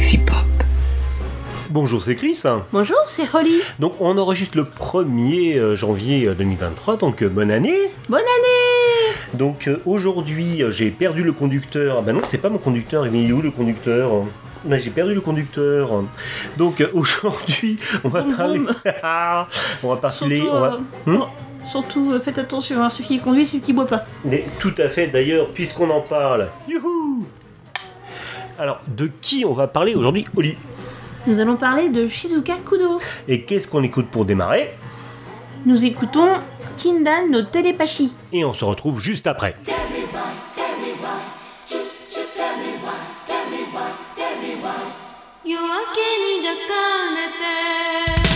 Galaxy Pop. Bonjour, c'est Chris. Bonjour, c'est Holly. Donc on enregistre le 1er euh, janvier euh, 2023, donc euh, bonne année. Bonne année Donc aujourd'hui, j'ai perdu le conducteur. Ah ben non, c'est pas mon conducteur, il est où le conducteur? Ben, j'ai perdu le conducteur. Donc aujourd'hui, on va parler. Ah, on va parler. Surtout, on va... Hmm oh, surtout faites attention, hein, ceux qui conduit, celui qui boit pas. Mais tout à fait d'ailleurs, puisqu'on en parle. Youhou alors, de qui on va parler aujourd'hui, Oli Nous allons parler de Shizuka Kudo. Et qu'est-ce qu'on écoute pour démarrer Nous écoutons Kindan no Telepashi. Et on se retrouve juste après. 夜明けに抱かれて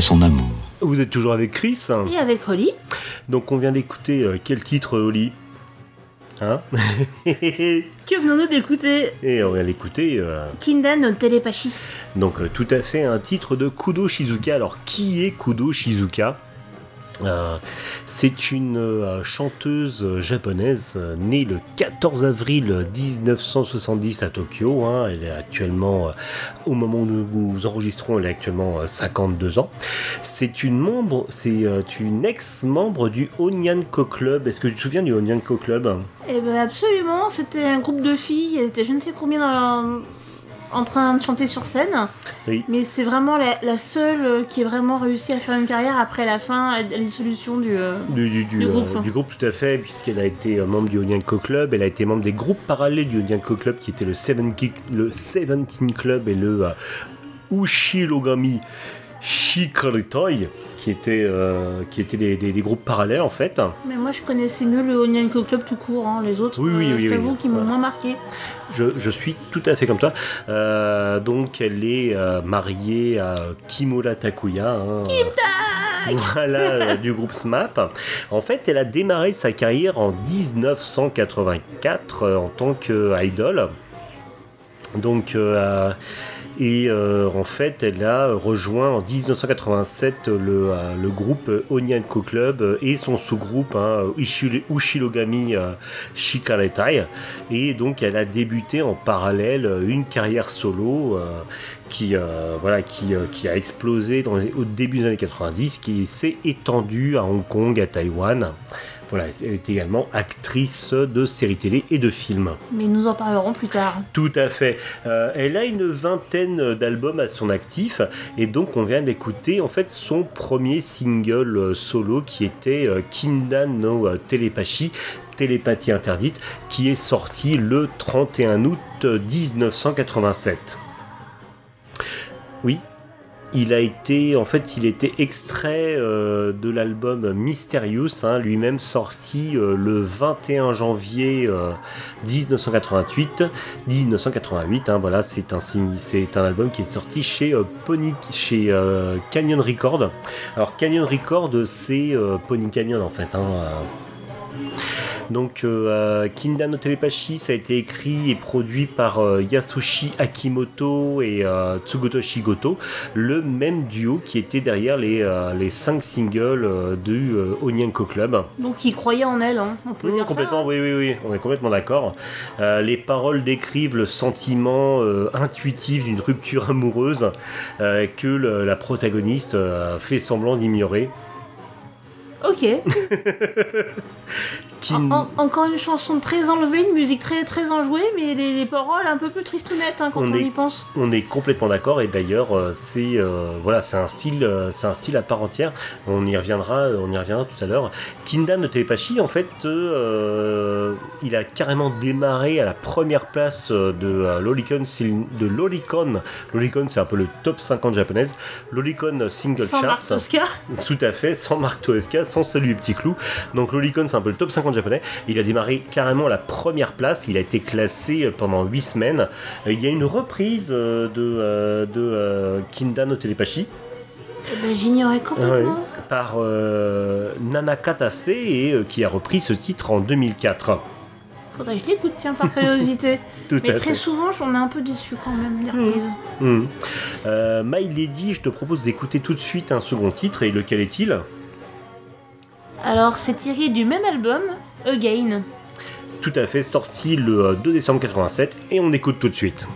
son amour. Vous êtes toujours avec Chris? Et avec Holly. Donc on vient d'écouter euh, quel titre, euh, Oli Hein? Que venons-nous d'écouter? Et on vient d'écouter. Euh... Kinda non Telepachi. Donc euh, tout à fait un titre de Kudo Shizuka. Alors qui est Kudo Shizuka? Euh, c'est une euh, chanteuse japonaise euh, née le 14 avril 1970 à Tokyo. hein. Elle est actuellement, au moment où nous, enregistrons, elle est actuellement euh, 52 ans. C'est une membre, c'est une ex-membre du Onyanko Club. Est-ce que tu te souviens du Onyanko Club? Eh ben absolument, c'était un groupe de filles, elles étaient je ne sais combien dans- en train de chanter sur scène. Oui. Mais c'est vraiment la, la seule euh, qui a vraiment réussi à faire une carrière après la fin, la dissolution du... euh, du, du, du, Du euh, groupe. du groupe, tout à fait, puisqu'elle a été membre du Onyanko Club, elle a été membre des groupes parallèles du Onyanko Club, qui étaient le, Seven Ki- le Seventeen Club et le Ushirogami Shikaritoi, qui étaient, euh, qui étaient des, des- des groupes parallèles en fait. Mais moi je connaissais mieux le Onyanko Club tout court, hein. les autres, Oui, oui, euh, oui, je t'avoue, qui m'ont Voilà. moins marqué. Je, je suis tout à fait comme toi. Euh, donc elle est mariée à Kimura Takuya. hein, voilà, euh, du groupe SMAP. En fait, elle a démarré sa carrière en 1984 euh, en tant qu'idole. Donc, et euh, en fait, elle a rejoint en 1987 le, euh, le groupe Onyanko Club et son sous-groupe hein, Ushi- Ushirogami euh, Shikaretai. Et donc, elle a débuté en parallèle une carrière solo qui, a explosé au début des années 90, qui s'est étendue à Hong Kong, à Taïwan. Voilà, elle est également actrice de séries télé et de films. Mais nous en parlerons plus tard. Tout à fait. Euh, elle a une vingtaine d'albums à son actif et donc on vient d'écouter en fait son premier single euh, solo qui était euh, Kinda no Telepathie, télépathie interdite, qui est sorti le 31 août euh, 1987. Oui. Il a été, en fait, il était extrait euh, de l'album Mysterious, hein, lui-même sorti euh, le 21 janvier euh, 1988. 1988, hein, voilà, c'est un, c'est un album qui est sorti chez Pony, chez Canyon Record. Alors Canyon Record, c'est Pony Canyon en fait. hein. Donc euh, Kinda no Telepathie, ça a été écrit et produit par euh, Yasushi Akimoto et euh, Tsugotoshi Goto, le même duo qui était derrière les, euh, les cinq singles du Onyanko Club. Donc il croyait en elle, hein. on peut dire complètement, ça. oui, oui, oui, on est complètement d'accord. Les paroles décrivent le sentiment intuitif d'une rupture amoureuse que le- la protagoniste fait semblant d'ignorer. Ok. Qui- En- en- encore une chanson très enlevée, une musique très très enjouée, mais les, les paroles un peu plus tristounettes hein, quand On on, est- y pense. On est complètement d'accord et d'ailleurs euh, c'est euh, voilà c'est un style euh, c'est un style à part entière. On y reviendra on y reviendra tout à l'heure. Kinda no Telepathie en fait euh, il a carrément démarré à la première place de sil- de l'Oricon. L'Oricon c'est un peu le top 50 japonaise. L'Oricon single Sans Marc chart. Tosca. Tout à fait, sans Marc Toesca, sans Salut les petits clous. Donc Lolicon, c'est un peu le top 50 japonais. Il a démarré carrément la première place. Il a été classé pendant 8 semaines. Euh, Il y a une reprise euh, de, euh, de euh, Kinda no Telepathie Eh ben, J'ignorais complètement. par euh, Nanaka Tase et euh, qui a repris ce titre en 2004. Faudrait que je l'écoute, tiens, par curiosité. Tout mais très fait. souvent, j'en ai un peu déçu quand même, des reprises. Hmm. Euh, My Lady, je te propose d'écouter tout de suite un second titre. Et lequel est-il? Alors, c'est tiré du même album, Again. Tout à fait, sorti le euh, 2 décembre 87. Et on écoute tout de suite.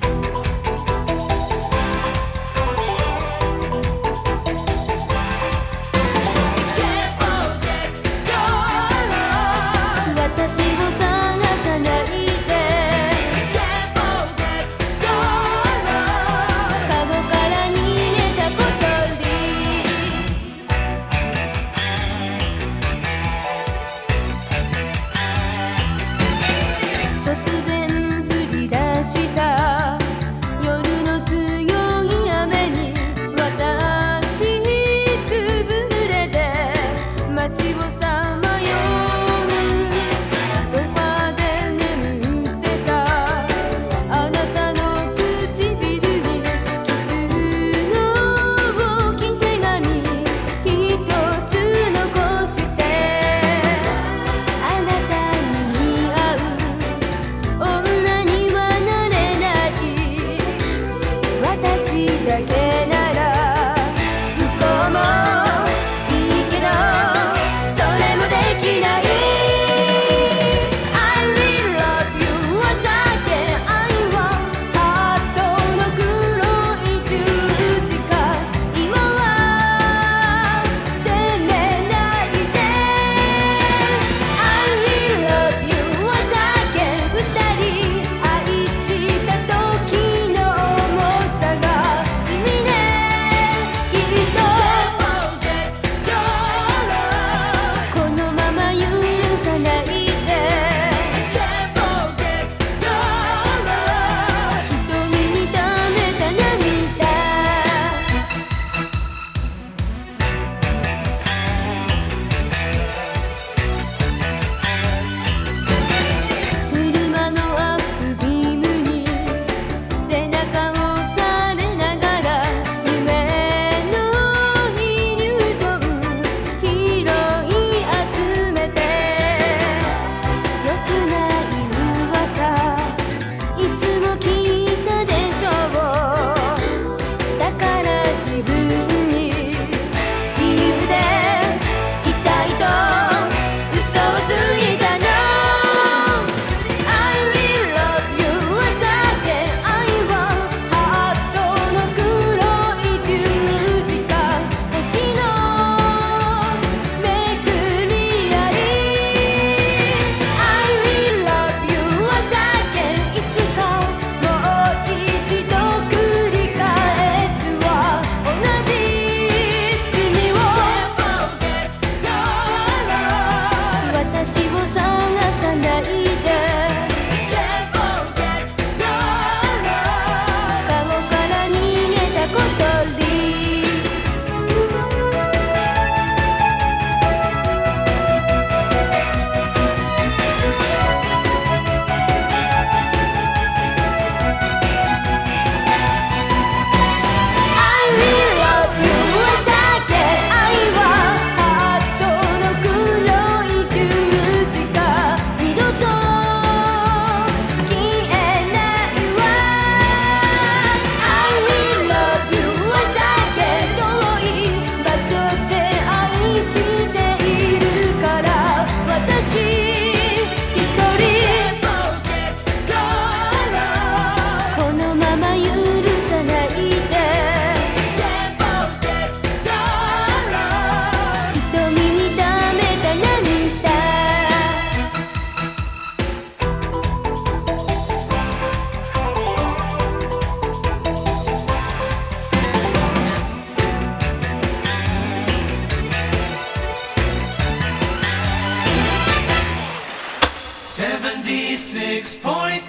96.3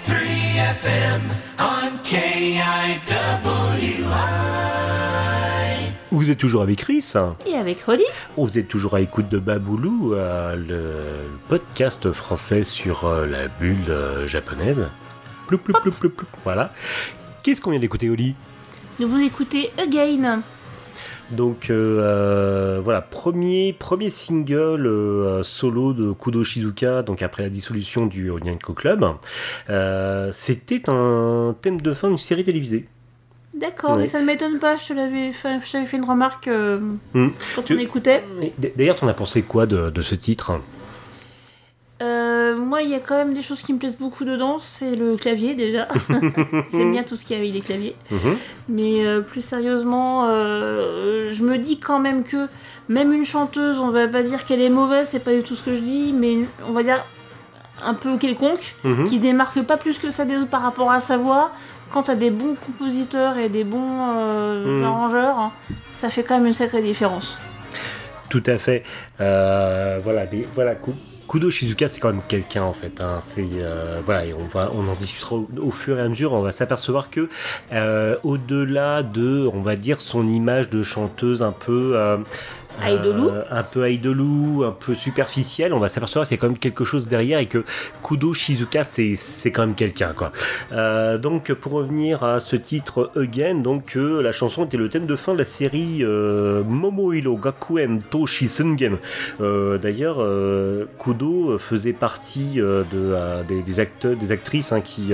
FM on KIWI. Vous êtes toujours avec Chris Et avec Holly Vous êtes toujours à l'écoute de Baboulou, euh, le podcast français sur euh, la bulle euh, japonaise. Ploup. Voilà. Qu'est-ce qu'on vient d'écouter, Oli Nous vous écoutez Again. Donc euh, euh, voilà, premier, premier single euh, solo de Kudo Shizuka, donc après la dissolution du Onyanko Club. Euh, C'était un thème de fin d'une série télévisée. D'accord, Ouais. mais ça ne m'étonne pas, je te l'avais fait, fait une remarque Hmm. quand Tu- on écoutait. D'ailleurs, t'en as pensé quoi de, de ce titre? Euh, moi, il y a quand même des choses qui me plaisent beaucoup dedans, c'est le clavier déjà. J'aime bien tout ce qui est avec des claviers. Mhm. Mais euh, plus sérieusement, euh, je me dis quand même que même une chanteuse, on va pas dire qu'elle est mauvaise, c'est pas du tout ce que je dis, mais on va dire un peu quelconque, Mhm. qui se démarque pas plus que ça des autres par rapport à sa voix. Quand t'as des bons compositeurs et des bons Mhm. arrangeurs, hein, ça fait quand même une sacrée différence. Tout à fait. Voilà, mais voilà. Ku- Kudo Shizuka, c'est quand même quelqu'un en fait. hein. C'est euh, voilà, et on va, on en discutera au, fur et à mesure. On va s'apercevoir que euh, au-delà de, on va dire, son image de chanteuse un peu euh, un peu idolou, un peu superficielle, on va s'apercevoir qu'il y a quand même quelque chose derrière et que Kudo Shizuka, c'est c'est quand même quelqu'un quoi. Euh, donc pour revenir à ce titre Again, donc euh, la chanson était le thème de fin de la série euh, Momohiro Gakuen to Shisungen. Euh, D'ailleurs, Kudo faisait partie de, des, des acteurs, des actrices hein, qui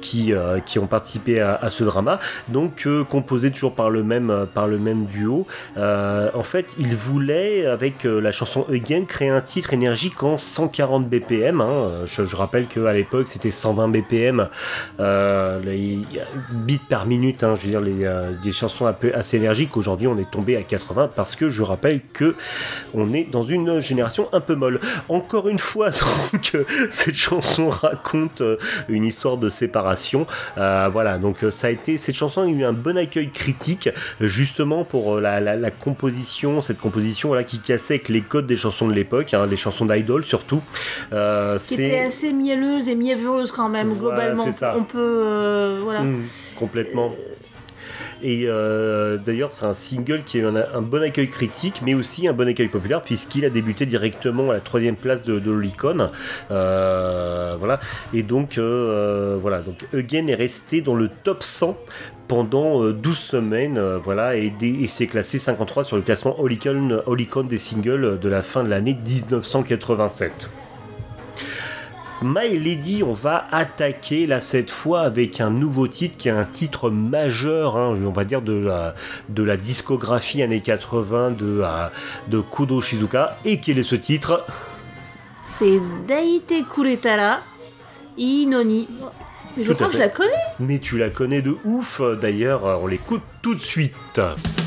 qui, euh, qui ont participé à, ce drama, donc euh, composé toujours par le même, euh, par le même duo. En fait, il voulait, avec la chanson Again, créer un titre énergique en 140 BPM. hein. Je, rappelle qu'à l'époque, c'était 120 BPM, les bits par minute. hein. je veux dire, les, des chansons un peu assez énergiques. Aujourd'hui, on est tombé à 80 parce que je rappelle que on est dans une génération un peu molle. Encore une fois, cette chanson raconte une histoire de séparation. Euh, voilà, donc euh, ça a été cette chanson a eu un bon accueil critique, justement pour euh, la, la- la composition, cette composition voilà qui cassait avec les codes des chansons de l'époque, hein, les chansons d'idol surtout. Qui était assez mielleuse et mièvreuse quand même, Voilà, globalement. On peut. voilà. Mm, complètement. Et euh, d'ailleurs, c'est un single qui a eu un, bon accueil critique, mais aussi un bon accueil populaire, puisqu'il a débuté directement à la troisième place de, de l'Oricon. Euh, voilà. Et donc, euh, voilà. Donc, Again est resté dans le top 100 pendant euh, 12 semaines, euh, voilà, et, s'est classé 53 sur le classement Oricon, Oricon des singles de la fin de l'année 1987. My Lady, on va attaquer là cette fois avec un nouveau titre qui est un titre majeur, hein, on va dire de la, de la discographie années 80 de, euh, de Kudo Shizuka. Et quel est ce titre? C'est Daite Kuretara Inoni. Mais je crois que je la connais. Mais tu la connais de ouf, d'ailleurs, on l'écoute tout de suite.「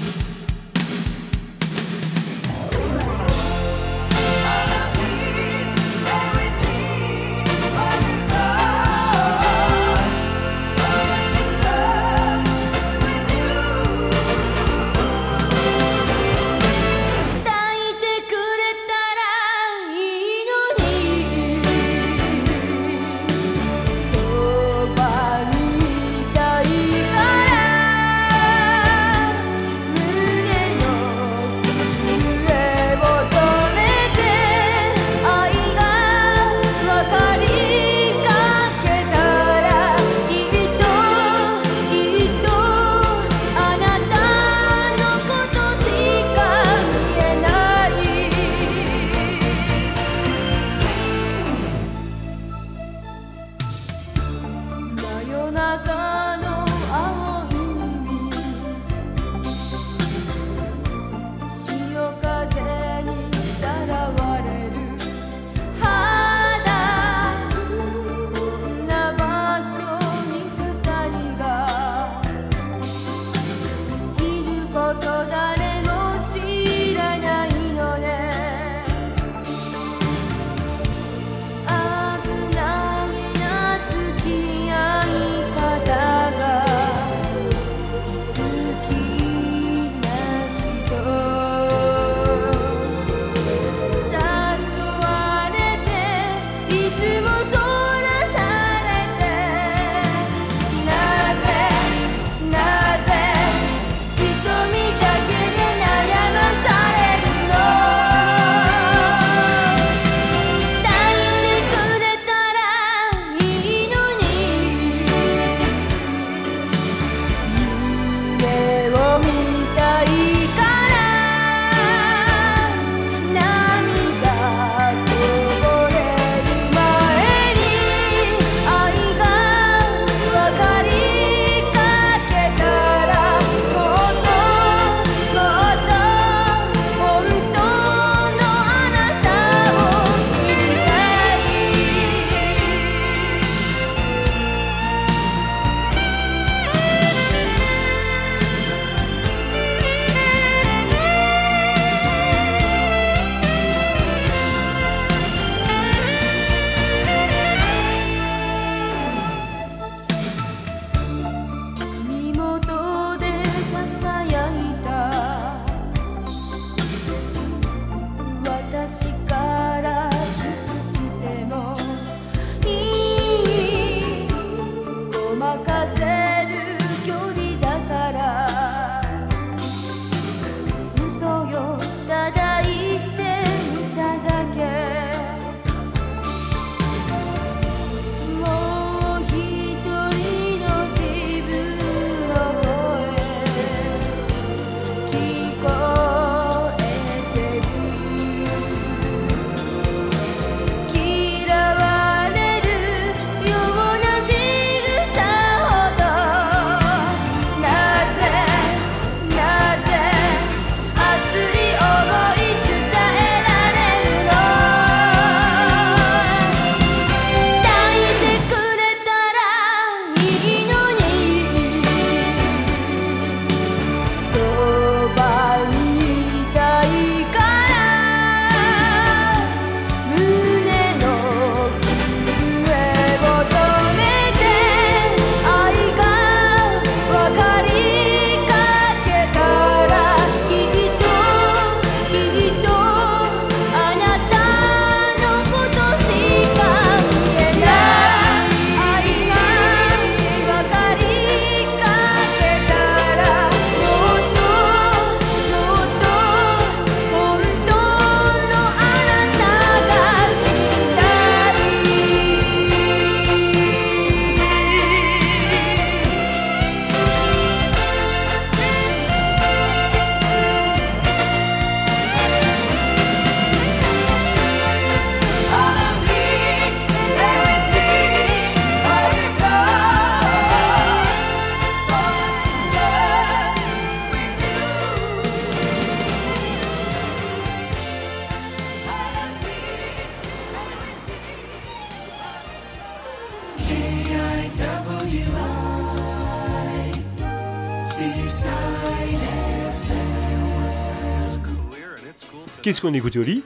Qu'est-ce qu'on écoute, Oli?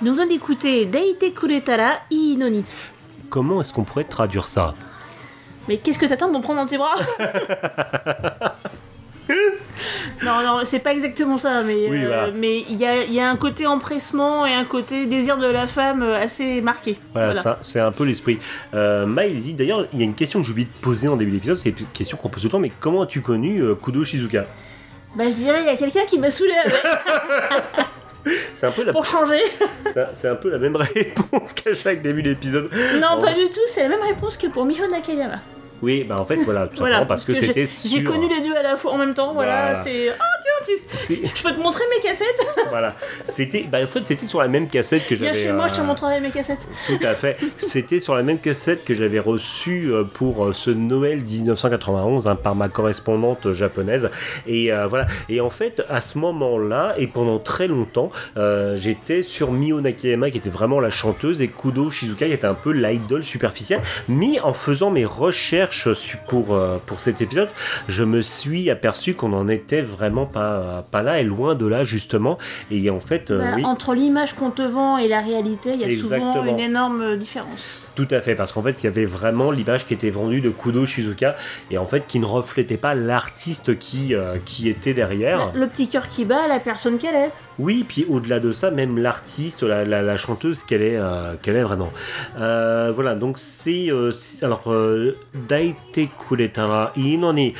Nous venons d'écouter Deite Kuretara Ii Noni. Comment est-ce qu'on pourrait traduire ça? Mais qu'est-ce que t'attends de me prendre dans tes bras? Non, non, c'est pas exactement ça, mais Oui, euh, mais il y a, y a un côté empressement et un côté désir de la femme euh, assez marqué. Voilà, Voilà. ça, c'est un peu l'esprit. Euh, Maï dit d'ailleurs, il y a une question que j'ai oublié de poser en début d'épisode, c'est une question qu'on pose tout le temps, mais comment as-tu connu euh, Kudo Shizuka? Bah, je dirais, il y a quelqu'un qui m'a saoulé avec, C'est un, peu la- pour changer. c'est un- peu la même réponse qu'à chaque début d'épisode. Non, pas du tout, c'est la même réponse que pour Miho Nakayama. Oui, bah en fait, voilà, tout Voilà, simplement parce que c'était J'ai connu les deux à la fois en même temps, voilà, Voilà. c'est. Oh tiens, tu... Je peux te montrer mes cassettes voilà, c'était, bah en fait, c'était sur la même cassette que Viens j'avais. chez moi, je te euh, montrerai mes cassettes. Tout à fait. C'était sur la même cassette que j'avais reçue euh, pour euh, ce Noël 1991 hein, par ma correspondante japonaise. Et euh, voilà. Et en fait, à ce moment-là, et pendant très longtemps, euh, j'étais sur Mio Nakayama, qui était vraiment la chanteuse, et Kudo Shizuka, qui était un peu l'idole superficielle. Mais en faisant mes recherches pour, euh, pour cet épisode, je me suis aperçu qu'on n'en était vraiment pas, pas là, et loin de là, justement. Et en fait, euh, Bah, oui. Entre l'image qu'on te vend et la réalité, il y a souvent une énorme différence. Tout à fait, parce qu'en fait, il y avait vraiment l'image qui était vendue de Kudo Shizuka et en fait qui ne reflétait pas l'artiste qui, euh, qui était derrière. Le petit cœur qui bat, la personne qu'elle est. Oui, puis au-delà de ça, même l'artiste, la, la- la chanteuse qu'elle est, euh, qu'elle est vraiment. Euh, voilà, donc c'est. alors, Daite Kuretara Inoni,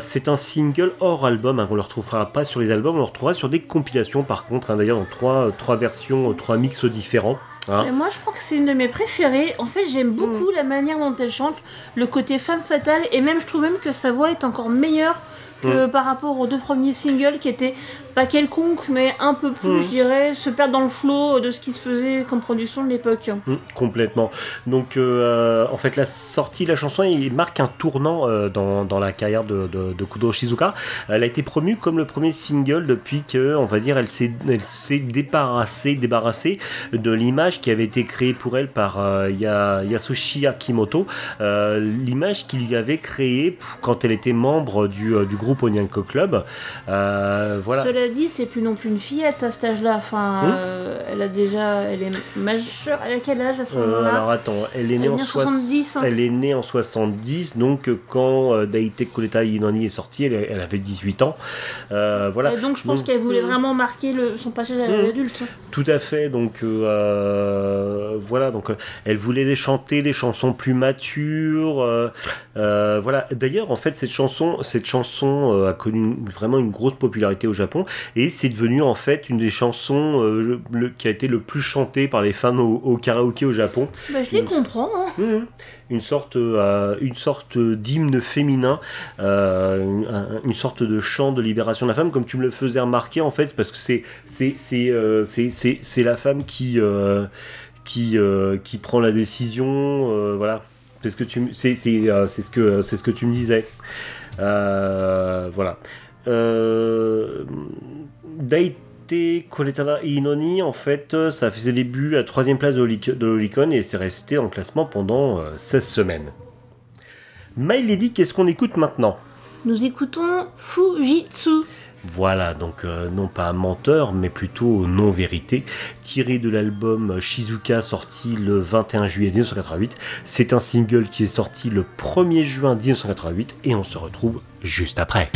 c'est un single hors album, hein, on ne le retrouvera pas sur les albums, on le retrouvera sur des compilations par contre, hein, d'ailleurs dans trois, trois versions, trois mix différents. Hein. Et moi, je crois que c'est une de mes préférées. En fait, j'aime beaucoup la manière dont elle chante, le côté femme fatale, et même, je trouve même que sa voix est encore meilleure que par rapport aux deux premiers singles qui étaient pas quelconques, mais un peu plus, Mm. je dirais, se perdre dans le flot de ce qui se faisait comme production de l'époque. Mm, complètement. Donc, euh, en fait, la sortie de la chanson il marque un tournant euh, dans, dans la carrière de, de, Shizuka. Elle a été promue comme le premier single depuis que, on va dire, elle s'est, elle s'est débarrassée, débarrassée de l'image qui avait été créée pour elle par euh, Ya- Yasushi Akimoto, euh, l'image qu'il lui avait créée quand elle était membre du, du groupe Onyanko Club. Voilà. Cela dit, c'est plus non plus une fillette à cet âge-là. Enfin, Mm. euh, elle a déjà, elle est majeure. Elle a quel âge à ce Euh, moment-là? alors attends, elle est née en née en soix- 70, hein. Elle est née en 70, donc euh, quand Daite Koleta Inani est sortie, elle, elle avait 18 ans. Voilà. Et donc, je pense Donc, qu'elle voulait mm. vraiment marquer le, son passage à l'adulte. Tout à fait. Donc voilà. Donc elle voulait chanter des chansons plus matures. euh, euh, voilà. D'ailleurs, en fait, cette chanson, cette chanson euh, a connu vraiment une grosse popularité au Japon et c'est devenu en fait une des chansons euh, le- qui a été le plus chantée par les fans au, au karaoké au Japon. Bah, je les comprends. hein. Mhm. Une sorte, euh, une sorte d'hymne féminin, euh, une, un- une sorte de chant de libération de la femme, comme tu me le faisais remarquer en fait, parce que c'est euh, la femme qui euh, qui euh, qui prend la décision, euh, voilà. C'est ce que tu c'est euh, ce que c'est ce que tu me disais, Euh, voilà. Euh, Daite Koletara Inoni, en fait, euh, ça faisait début à la troisième place de l'Olic- de l'Olicon et c'est resté en classement pendant euh, 16 semaines. My Lady, qu'est-ce qu'on écoute maintenant? Nous écoutons Fujitsu. Voilà, donc euh, non pas menteur, mais plutôt non-vérité, tiré de l'album Shizuka sorti le 21 juillet 1988. C'est un single qui est sorti le 1er juin 1988 et on se retrouve juste après.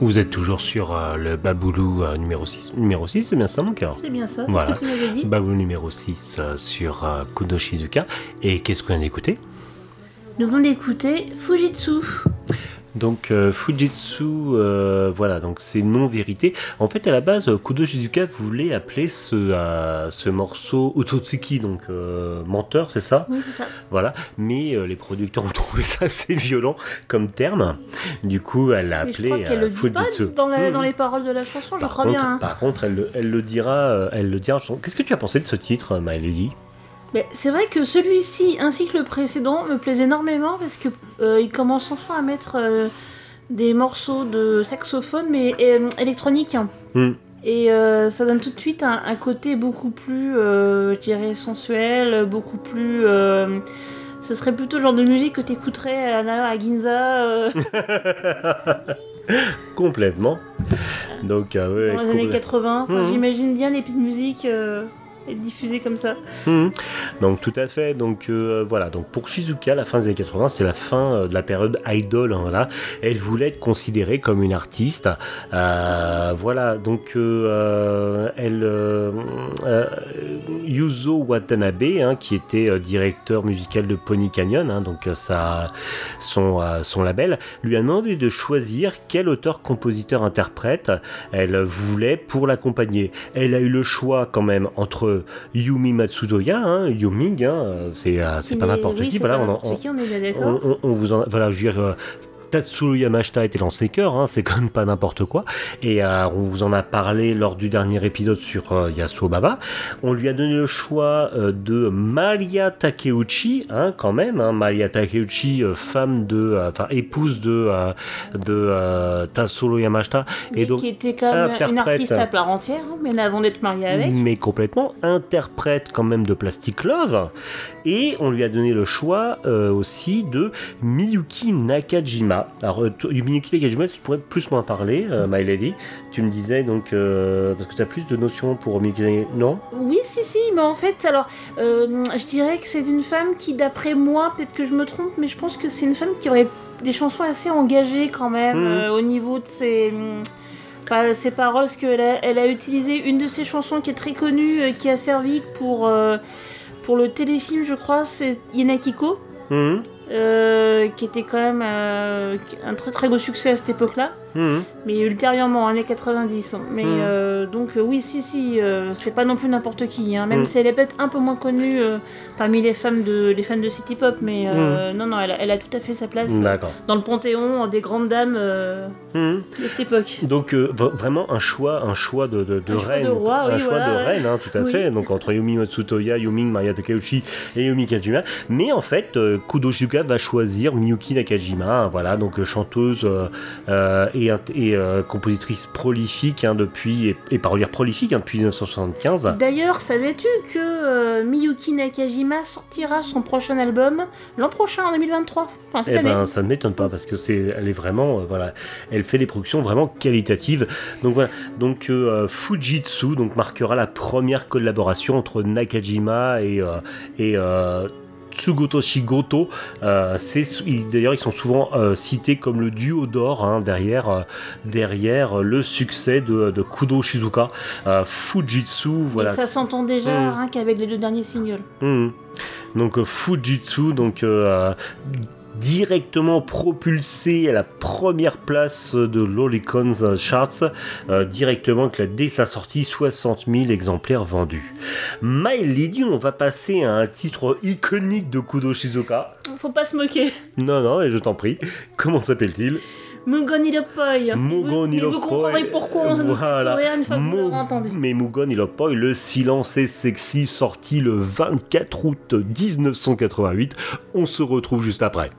Vous êtes toujours sur euh, le Baboulou euh, numéro 6. Numéro 6, c'est bien ça mon cœur C'est bien ça, Voilà. ce que tu m'avais dit. Baboulou numéro 6 euh, sur euh, Kudo Shizuka. Et qu'est-ce qu'on vient d'écouter? Nous venons d'écouter Fujitsu. Donc euh, Fujitsu, euh, voilà, donc c'est non-vérité. En fait, à la base, euh, Kudo Shizuka voulait appeler ce, euh, ce morceau Utotsuki, donc menteur, c'est ça Oui, c'est ça. Voilà, mais les producteurs ont trouvé ça assez violent comme terme. Du coup, elle l'a je appelé crois qu'elle euh, le dit pas Fujitsu. dans, la- dans les paroles de la chanson, je Par crois contre, bien. hein. par contre, elle, le- elle le dira, elle le dira. Qu'est-ce que tu as pensé de ce titre, My Lady Mais c'est vrai que celui-ci, ainsi que le précédent, me plaisent énormément parce que euh, il commence enfin à mettre euh, des morceaux de saxophone, mais euh, électronique. hein. Hmm. Et ça donne tout de suite un, un côté beaucoup plus, je dirais, sensuel, beaucoup plus. ce serait plutôt le genre de musique que t'écouterais à, à Ginza Complètement. Donc, ouais, dans les années complè- 80. Enfin, Mhm. J'imagine bien les petites musiques être diffusées comme ça. Mhm. Donc tout à fait. Donc euh, voilà. Donc pour Shizuka, la fin des années 80, c'est la fin euh, de la période idol. hein, voilà. Elle voulait être considérée comme une artiste. Euh, voilà. Donc elle, Yuzo Watanabe, hein, qui était directeur musical de Pony Canyon, hein, donc ça, son son label, lui a demandé de choisir quel auteur, compositeur, interprète elle voulait pour l'accompagner. Elle a eu le choix quand même entre Yumi Matsudoya, hein, Yuming, hein, euh, c'est euh, c'est pas n'importe oui, qui, voilà, on, on on, on- on vous en, voilà, je veux dire, Tatsuo Yamashita était dans ses cœurs, hein, c'est quand même pas n'importe quoi. Et euh, on vous en a parlé lors du dernier épisode sur euh, Yasuo Baba. On lui a donné le choix euh, de Maria Takeuchi, hein, quand même. Hein, Maria Takeuchi, femme de, enfin épouse de de Tatsuo Yamashita, Mais et donc qui était quand même une artiste à part entière, hein, mais avant d'être mariée avec. mais complètement interprète quand même de Plastic Love. Et on lui a donné le choix aussi de Miyuki Nakajima. Alors, euh, toi, Miyuki Nakajima, tu pourrais plus m'en parler, euh, My Lady Tu me disais donc, euh, parce que tu as plus de notions pour Nakajima. Non? Oui, si, si, mais en fait, alors, euh, je dirais que c'est une femme qui, d'après moi, peut-être que je me trompe, mais je pense que c'est une femme qui aurait des chansons assez engagées quand même euh, au niveau de ses, pas- ses paroles, parce qu'elle a, elle a utilisé une de ses chansons qui est très connue, euh, qui a servi pour, euh, pour le téléfilm, je crois, c'est Yenakiko. Mhm. Euh, qui était quand même euh, un très très beau succès à cette époque-là, Mhm. mais ultérieurement, années 90. hein. Mais Mhm. euh, donc euh, oui, si, si, euh, c'est pas non plus n'importe qui, hein, même Mhm. si elle est peut-être un peu moins connue euh, parmi les femmes de les fans de City Pop, mais euh, non, non, elle a, elle a tout à fait sa place dans le panthéon des grandes dames Mhm. de cette époque. Donc vraiment un choix, un choix de, de, de Un choix reine, de roi, un oui, choix voilà, de ouais. reine, hein, tout à Oui. fait. Donc entre Yumi Matsutoya, Yuming, Maria Takeuchi et Yumi Kajima. Mais en fait, Kudo Shizuka va choisir Miyuki Nakajima, voilà, donc chanteuse euh, et, et, euh, compositrice prolifique hein, depuis et, et parolière prolifique hein, depuis 1975. D'ailleurs, savais-tu que euh, Miyuki Nakajima sortira son prochain album l'an prochain, en 2023 Enfin, cette Eh année? ben, ça ne m'étonne pas parce que c'est, elle est vraiment, euh, voilà, elle fait des productions vraiment qualitatives. Donc voilà, donc Fujitsu donc marquera la première collaboration entre Nakajima et et Tsugotoshi Goto, Euh, d'ailleurs ils sont souvent euh, cités comme le duo d'or hein, derrière euh, derrière le succès de, de Kudo Shizuka. Euh, Fujitsu, voilà. ça s'entend déjà Mm. rien qu'avec les deux derniers singles. Mhm. Donc euh, Fujitsu, donc euh, directement propulsé à la première place de l'Oricon Charts, euh, directement la- dès sa sortie 60 000 exemplaires vendus. My Lady, on va passer à un titre iconique de Kudo Shizuka. Faut pas se moquer. Non, non, et je t'en prie. Comment s'appelle-t-il? Mugon Ilopoi. Mugon Mais Vous comprendrez pourquoi on se Voilà. sourire une fois que vous entendu. Mais Mugon Ilopoi, le silence est sexy, sorti le 24 août 1988. On se retrouve juste après.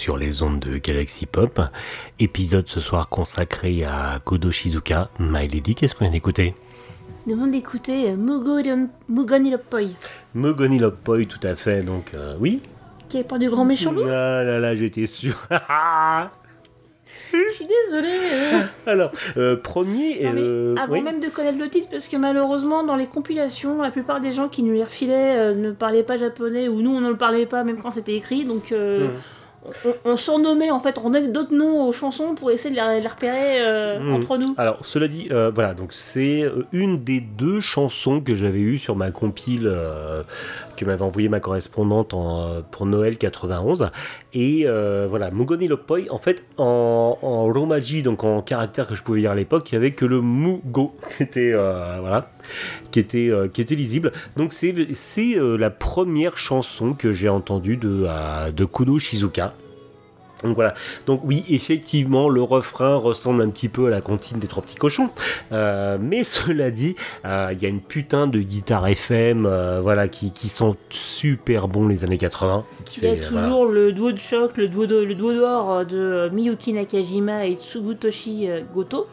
Sur les ondes de Galaxy Pop. Épisode ce soir consacré à Kodo Shizuka. My Lady, qu'est-ce qu'on vient d'écouter? Nous venons d'écouter euh, Mugon Mugoni Lopoi, Mogoni Lopoi, tout à fait. Donc, euh, oui. qui est pas du grand méchant loup? Ah là là, j'étais sûr. Je suis désolée. euh. Alors, euh, premier. Non, euh, avant oui. même de connaître le titre, parce que malheureusement, dans les compilations, la plupart des gens qui nous les refilaient ne parlaient pas japonais, ou nous, on ne le parlait pas, même quand c'était écrit. Donc, euh, Mm. On, on surnommait, en fait, on donnait d'autres noms aux chansons pour essayer de les, repérer euh, Mm. entre nous. Alors, cela dit, euh, voilà, donc c'est euh, une des deux chansons que j'avais eues sur ma compile m'avait envoyé ma correspondante euh, pour Noël 91. Et euh, voilà, Mugoni Lopoi, en fait, en, en romaji, donc en caractère que je pouvais lire à l'époque, il y avait que le Mugo qui était, euh, voilà, qui était, qui était lisible. Donc, c'est la première chanson que j'ai entendue de, de Kudo Shizuka. Donc voilà. Donc oui, effectivement, le refrain ressemble un petit peu à la comptine des trois petits cochons. Euh, mais cela dit, euh, il y a une putain de guitare FM, euh, voilà, qui, qui sont super bons les années 80. Qui Il y a voilà. toujours le duo de choc, le duo de- le duo d'or de Miyuki Nakajima et Tsugutoshi Goto.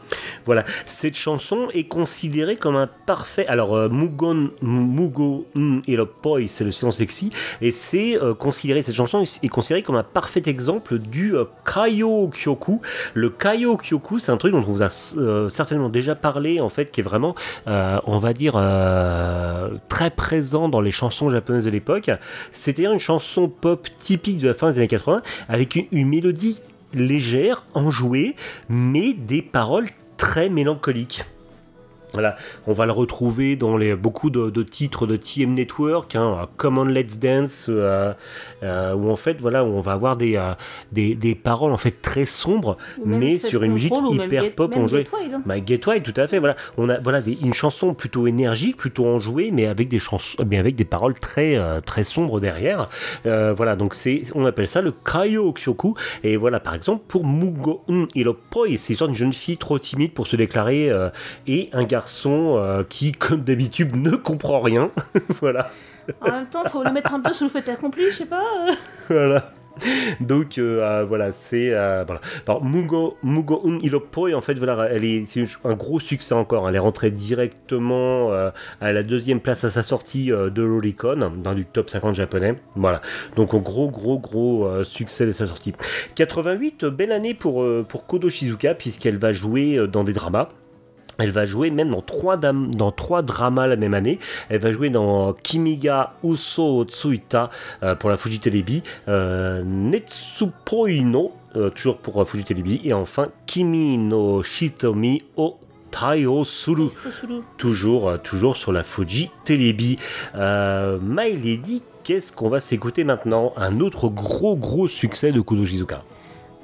Voilà, cette chanson est considérée comme un parfait. Alors, Mugon, Mugo et le Poi, c'est le silence sexy, et c'est considéré, cette chanson est considérée comme un parfait exemple du euh, Kaio Kyoku. Le Kaio Kyoku, c'est un truc dont on vous a euh, certainement déjà parlé, en fait, qui est vraiment, euh, on va dire, euh, très présent dans les chansons japonaises de l'époque. C'est-à-dire une chanson pop typique de la fin des années 80, avec une mélodie légère, enjouée, mais des paroles très mélancoliques. Voilà, on va le retrouver dans les, beaucoup de, de titres de TM Network, hein, Come on Let's Dance, euh, euh, où en fait, voilà, où on va avoir des, euh, des, des paroles en fait très sombres, mais sur une musique hyper Get- pop enjouée. Get Wild, hein. Bah, Get Wild, tout à fait. Voilà, on a voilà des- une chanson plutôt énergique, plutôt enjouée, mais avec des chansons, mais avec des paroles très très sombres derrière. Voilà, donc c'est, on appelle ça le Kaio Kyoku. Et voilà, par exemple, pour Mugo Un Iropoi, c'est d'une jeune fille trop timide pour se déclarer et un garçon euh, qui, comme d'habitude, ne comprend rien. voilà. En même temps, faut le mettre un peu sous le fait accompli, je sais pas. euh. voilà. Donc euh, euh, voilà, c'est euh, voilà. Alors, Mugo Mugo Un Iropoi, en fait, voilà, elle est c'est un gros succès encore. Elle est rentrée directement euh, à la deuxième place à sa sortie de l'Oricon, dans du top 50 japonais. Voilà. Donc un gros gros gros succès de sa sortie. 88, euh, belle année pour pour Kodo Shizuka puisqu'elle va jouer dans des dramas. Elle va jouer même dans trois, dam- dans trois dramas la même année. Elle va jouer dans Kimiga Uso Tsuita euh, pour la Fuji Telebi, euh, Netsupoi no, euh, toujours pour euh, Fuji Telebi, et enfin Kimi no Shitomi o Taio Suru, Fusulu. toujours, toujours sur la Fuji Telebi. My Lady, qu'est-ce qu'on va s'écouter maintenant? Un autre gros gros succès de Kudo Shizuka.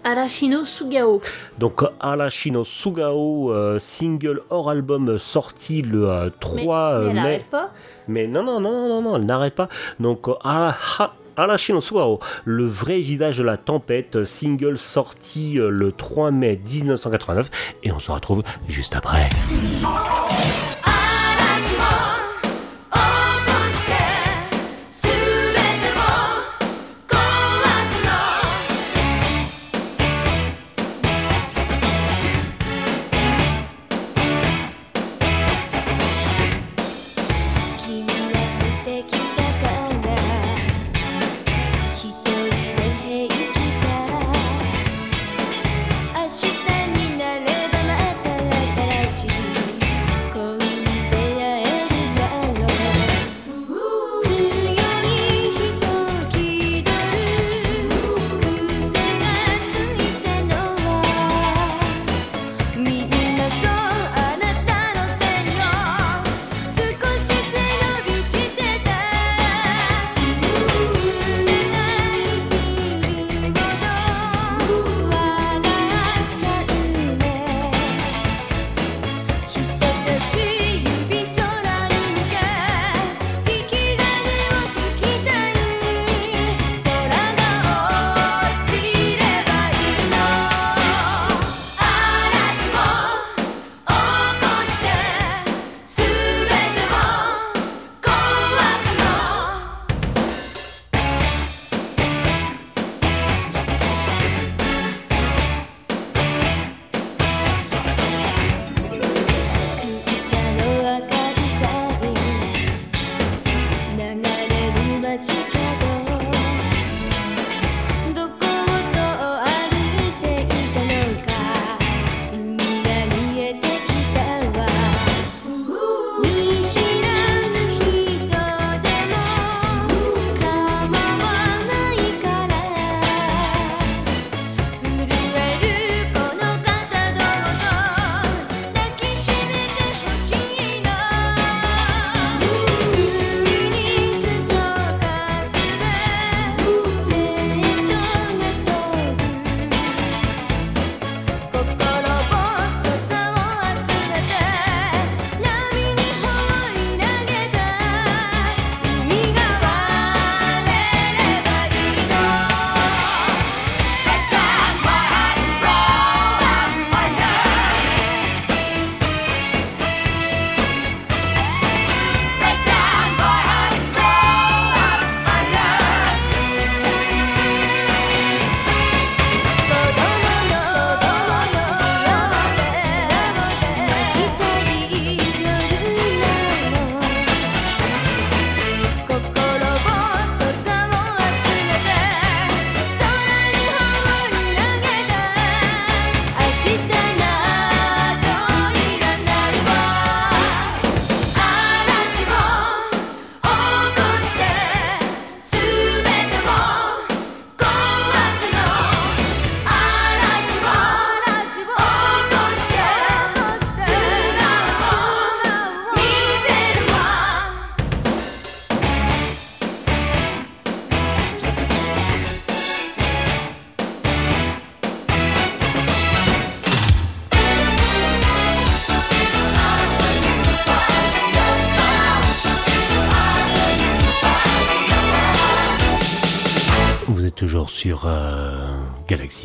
Arashino Sugao. Donc Arashino Sugao, euh, single hors album sorti le euh, 3 mais, mais elle mai. arrête pas. Mais non, non, non, non, non, elle n'arrête pas. Donc euh, Ara- Arashino Sugao, le vrai visage de la tempête, single sorti euh, le 3 mai 1989. Et on se retrouve juste après.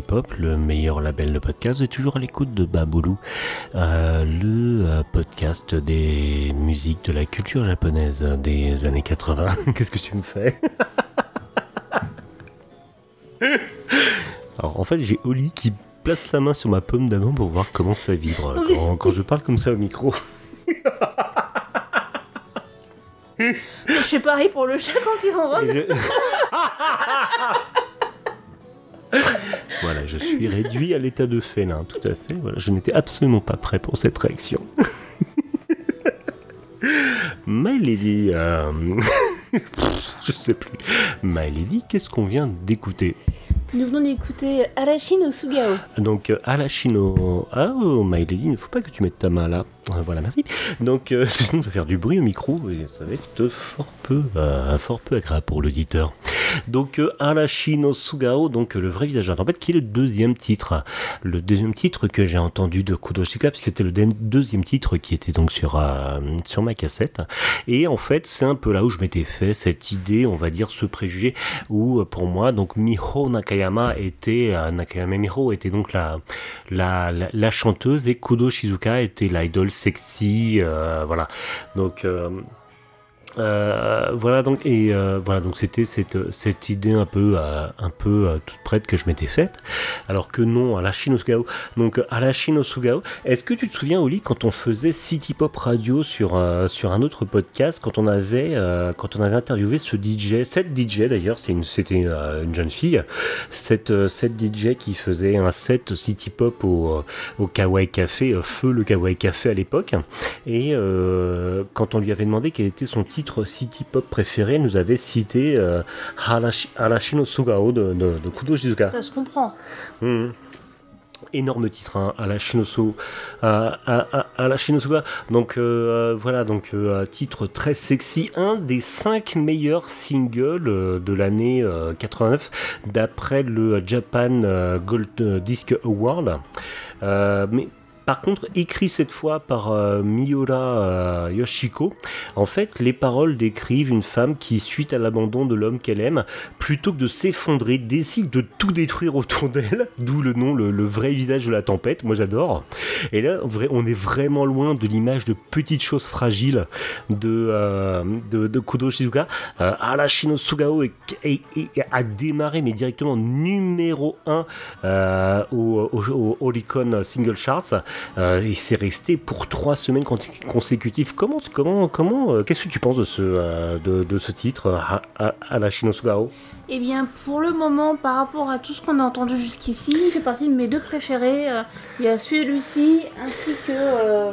Pop, le meilleur label de podcast. Êtes toujours à l'écoute de Baboulou, euh, le euh, podcast des musiques de la culture japonaise des années 80. Qu'est-ce que tu me fais? Alors en fait, j'ai Oli qui place sa main sur ma paume d'avant pour voir comment ça vibre quand, quand je parle comme ça au micro. Je fais pareil pour le chat quand il rentre. Voilà, je suis réduit à l'état de félin, tout à fait. Voilà, je n'étais absolument pas prêt pour cette réaction. My Lady, euh, je sais plus. My Lady, qu'est-ce qu'on vient d'écouter? Nous venons d'écouter Arashi no Sugao. Donc, euh, Alashino. Ah, oh, My Lady, il ne faut pas que tu mettes ta main là. Voilà, merci. Donc, euh, ça va faire du bruit au micro et ça va être fort peu, euh, fort peu agréable pour l'auditeur. Donc, euh, Alashino Sugao, donc euh, le vrai visage la tempête, qui est le deuxième titre. Le deuxième titre que j'ai entendu de Kudoshika, parce que c'était le deux- deuxième titre qui était donc sur, euh, sur ma cassette. Et en fait, c'est un peu là où je m'étais fait cette idée, on va dire, ce préjugé, où pour moi, donc Miho Nakayama était, Nakayama Miho était donc la, la, la, la chanteuse et Kudo Shizuka était l'idole sexy, euh, voilà. Donc, euh, voilà donc et euh, voilà donc c'était cette, cette idée un peu euh, un peu toute prête que je m'étais faite. Alors que non à la Sugao. Donc à la Sugao est-ce que tu te souviens Oli quand on faisait City Pop Radio sur sur un autre podcast quand on avait quand on avait interviewé ce DJ cette DJ d'ailleurs c'est une c'était une jeune fille cette cette DJ qui faisait un set City Pop au au Kawaii Café feu le Kawaii Café à l'époque. Et quand on lui avait demandé quel était son titre city pop préféré, nous avait cité euh, Harashi, Harashi no Sugao de, de, de Kudo Shizuka. Ça se comprend. Mhm. Énorme titre, hein, Harashi no Su- euh, à- à- Harashi no Suga. Donc euh, voilà, donc euh, titre très sexy, un des cinq meilleurs singles euh, de l'année euh, 89 d'après le Japan euh, Gold euh, Disc Award. Euh, mais par contre, écrit cette fois par euh, Miura euh, Yoshiko, en fait, les paroles décrivent une femme qui, suite à l'abandon de l'homme qu'elle aime, plutôt que de s'effondrer, décide de tout détruire autour d'elle, d'où le nom, le, vrai visage de la tempête. Moi, j'adore. Et là, on est vraiment loin de l'image de petites choses fragiles de, euh, de, Kudo Shizuka. Euh, Sugao est- a démarré, mais directement numéro 1 euh, au, au, au Oricon Single Charts. Euh, et c'est resté pour trois semaines con- consécutives. Comment, comment, comment, euh, qu'est-ce que tu penses de ce, euh, de, de ce titre, euh, Ha- Ha- Arashino Sugao Eh bien, pour le moment, par rapport à tout ce qu'on a entendu jusqu'ici, il fait partie de mes deux préférés. Il y a celui-ci ainsi que euh,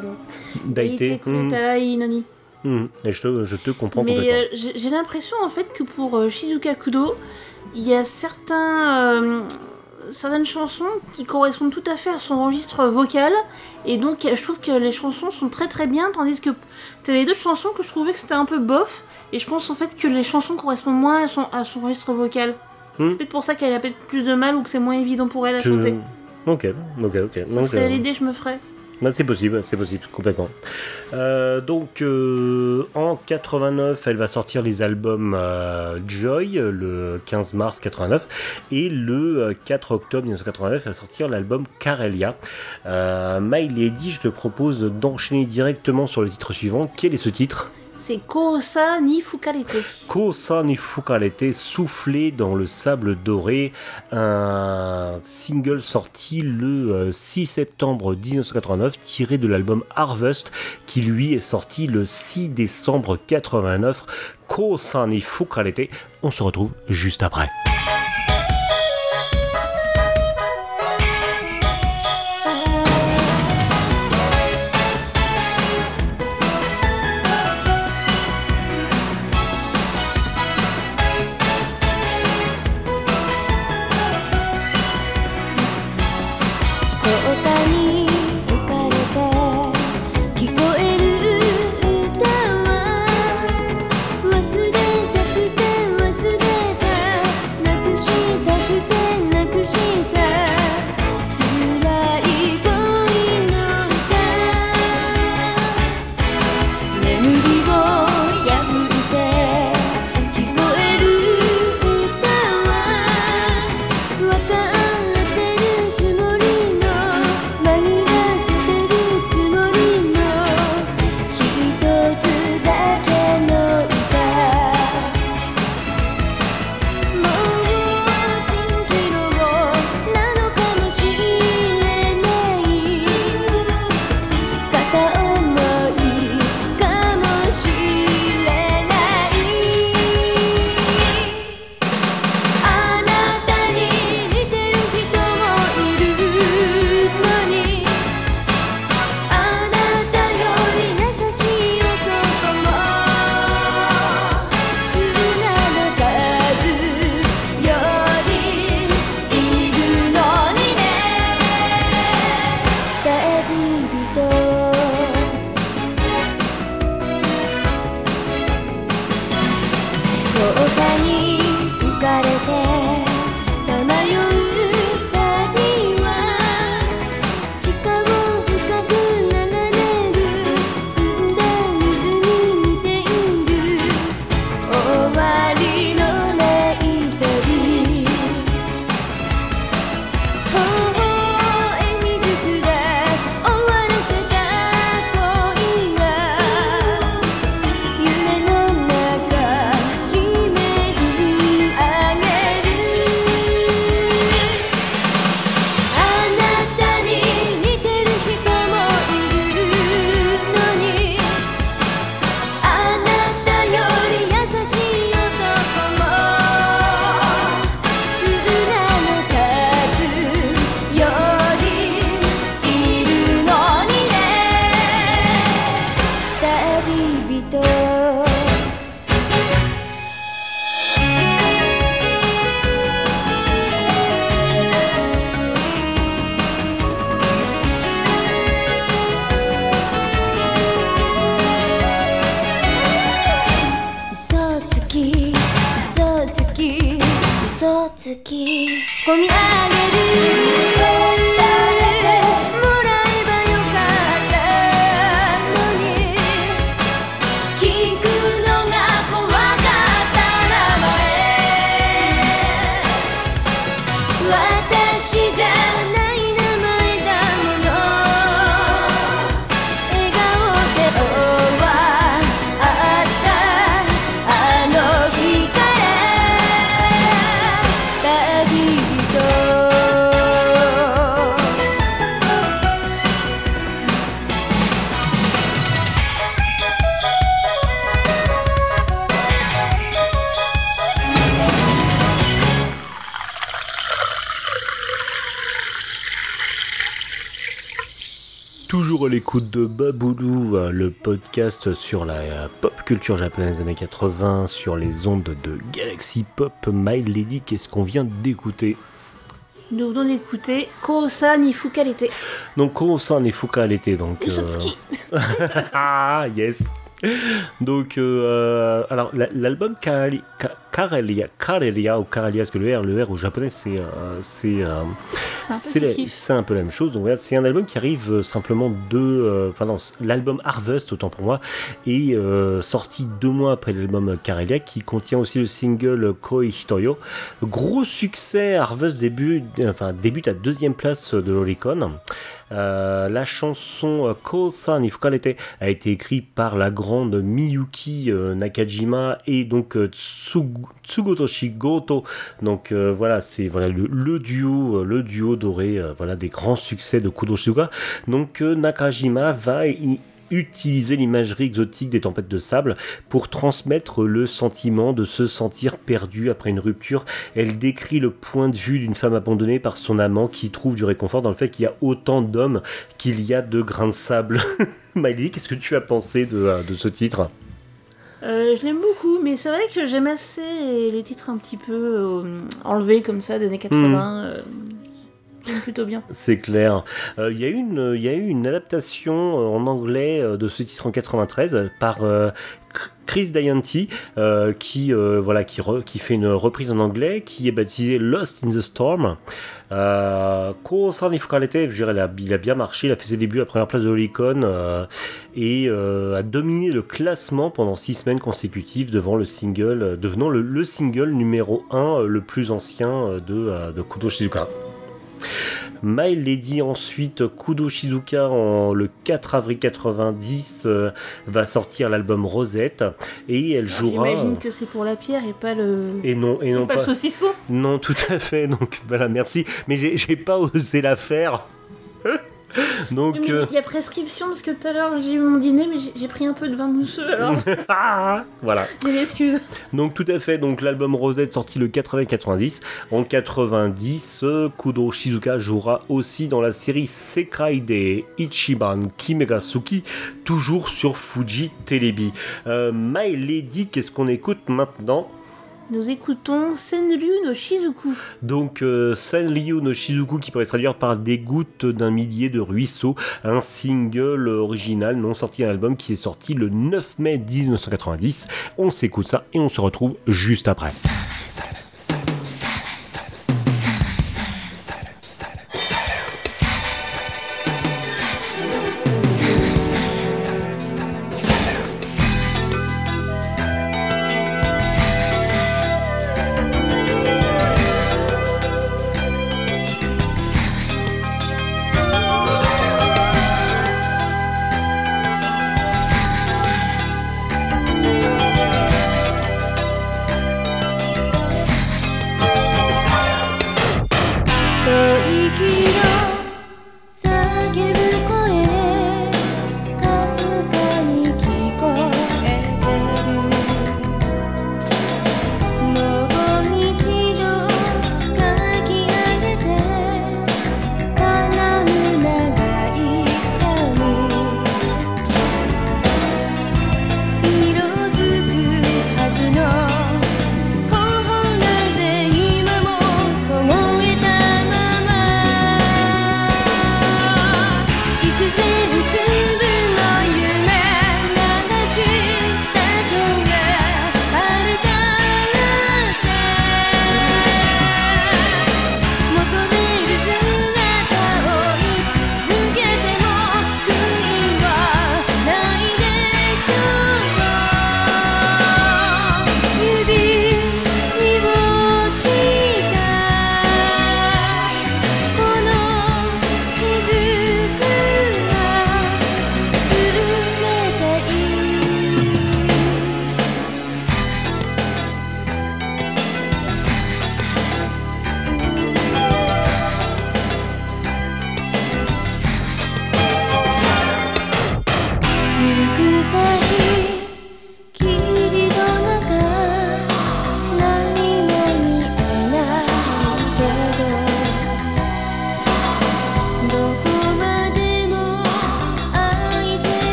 Daite hmm, Inoni. hmm. Et je te, je te comprends Mais complètement. euh, j'ai l'impression en fait que pour euh, Shizuka Kudo, il y a certains, certaines chansons qui correspondent tout à fait à son registre vocal. Et donc je trouve que les chansons sont très très bien, tandis que t'avais d'autres chansons que je trouvais que c'était un peu bof. Et je pense en fait que les chansons correspondent moins à son, à son registre vocal. Hmm. C'est peut-être pour ça qu'elle a peut-être plus de mal ou que c'est moins évident pour elle à Je- chanter. Ok, ok, ok. Ça serait l'idée, je me ferais. C'est possible, c'est possible, complètement. Euh, donc, euh, en 89, elle va sortir les albums euh, Joy, le 15 mars 89, et le euh, 4 octobre 1989, elle va sortir l'album Karelia. Euh, My Lady, je te propose d'enchaîner directement sur le titre suivant. Quel est ce titre? C'est Kosa ni Fukarete. Kosa soufflé dans le sable doré, un single sorti le euh, 6 septembre 1989, tiré de l'album Harvest, qui lui est sorti le 6 décembre 89. Kosa ni on se retrouve juste après. Baboulou, euh, le podcast sur la pop culture japonaise des années 80, sur les ondes de Galaxy Pop. My Lady, qu'est-ce qu'on vient d'écouter? Nous venons d'écouter Kousa Nifuka l'été. Donc, Kousan et Fuka l'été, donc... euh, ah, yes Donc, euh, alors, la- l'album Kareli- Ka- Karelia, Karelia ou Karelia, parce que le R, le R au japonais, c'est... euh, c'est euh, C'est un peu la- même chose. Donc voilà, c'est un album qui arrive euh, simplement deux. Enfin non, l'album Harvest autant pour moi est sorti deux mois après l'album Karelia, qui contient aussi le single Koi Hitoyo. Gros succès, Harvest début, enfin débute à deuxième place de l'Oricon. Euh, la chanson Kosa Nifukarete a été écrite par la grande Miyuki euh, Nakajima et donc euh, Tsugu- Tsugotoshi Goto donc euh, voilà, c'est euh, le duo doré, euh, voilà des grands succès de Kudo Shizuka. Donc Nakajima va utiliser l'imagerie exotique des tempêtes de sable pour transmettre le sentiment de se sentir perdu après une rupture. Elle décrit le point de vue d'une femme abandonnée par son amant qui trouve du réconfort dans le fait qu'il y a autant d'hommes qu'il y a de grains de sable. Miley, qu'est-ce que tu as pensé de ce titre? Euh, je l'aime beaucoup, mais c'est vrai que j'aime assez les, les titres un petit peu euh, enlevés comme ça des années 80. euh, j'aime plutôt bien. C'est clair. Euh, Il y, a eu une- il y a eu une adaptation euh, en anglais euh, de ce titre en 93 par euh, Chris Dianti euh, qui, euh, voilà, qui, qui fait une reprise en anglais qui est baptisée Lost in the Storm. Euh, il a, il a bien marché, il a fait ses débuts à première place de l'Olicon euh, et a dominé le classement pendant six semaines consécutives devant le single, devenant le, le single numéro 1 le plus ancien de, de Kudo Shizuka. My Lady ensuite Kudo Shizuka en, le 4 avril 90 euh, va sortir l'album Rosette. Et elle jouera J'imagine que c'est pour la pierre et pas le, et non et non pas, pas, le saucisson. non tout à fait donc voilà merci. Mais j'ai pas osé la faire donc euh, Il y a prescription parce que tout à l'heure j'ai eu mon dîner, mais j'ai- j'ai pris un peu de vin mousseux alors ah, voilà j'ai l'excuse. Donc tout à fait, donc l'album Rosette sorti le 80-90. En 90, euh, Kudo Shizuka jouera aussi dans la série Sekai de Ichiban Kimegasuki, toujours sur Fuji Telebi. Euh, My Lady, qu'est-ce qu'on écoute maintenant? Nous écoutons Senryu no Shizuku. donc euh, no Shizuku qui pourrait se traduire par des gouttes d'un millier de ruisseaux, un single original non sorti d'un album qui est sorti le 9 mai 1990. On s'écoute ça et on se retrouve juste après.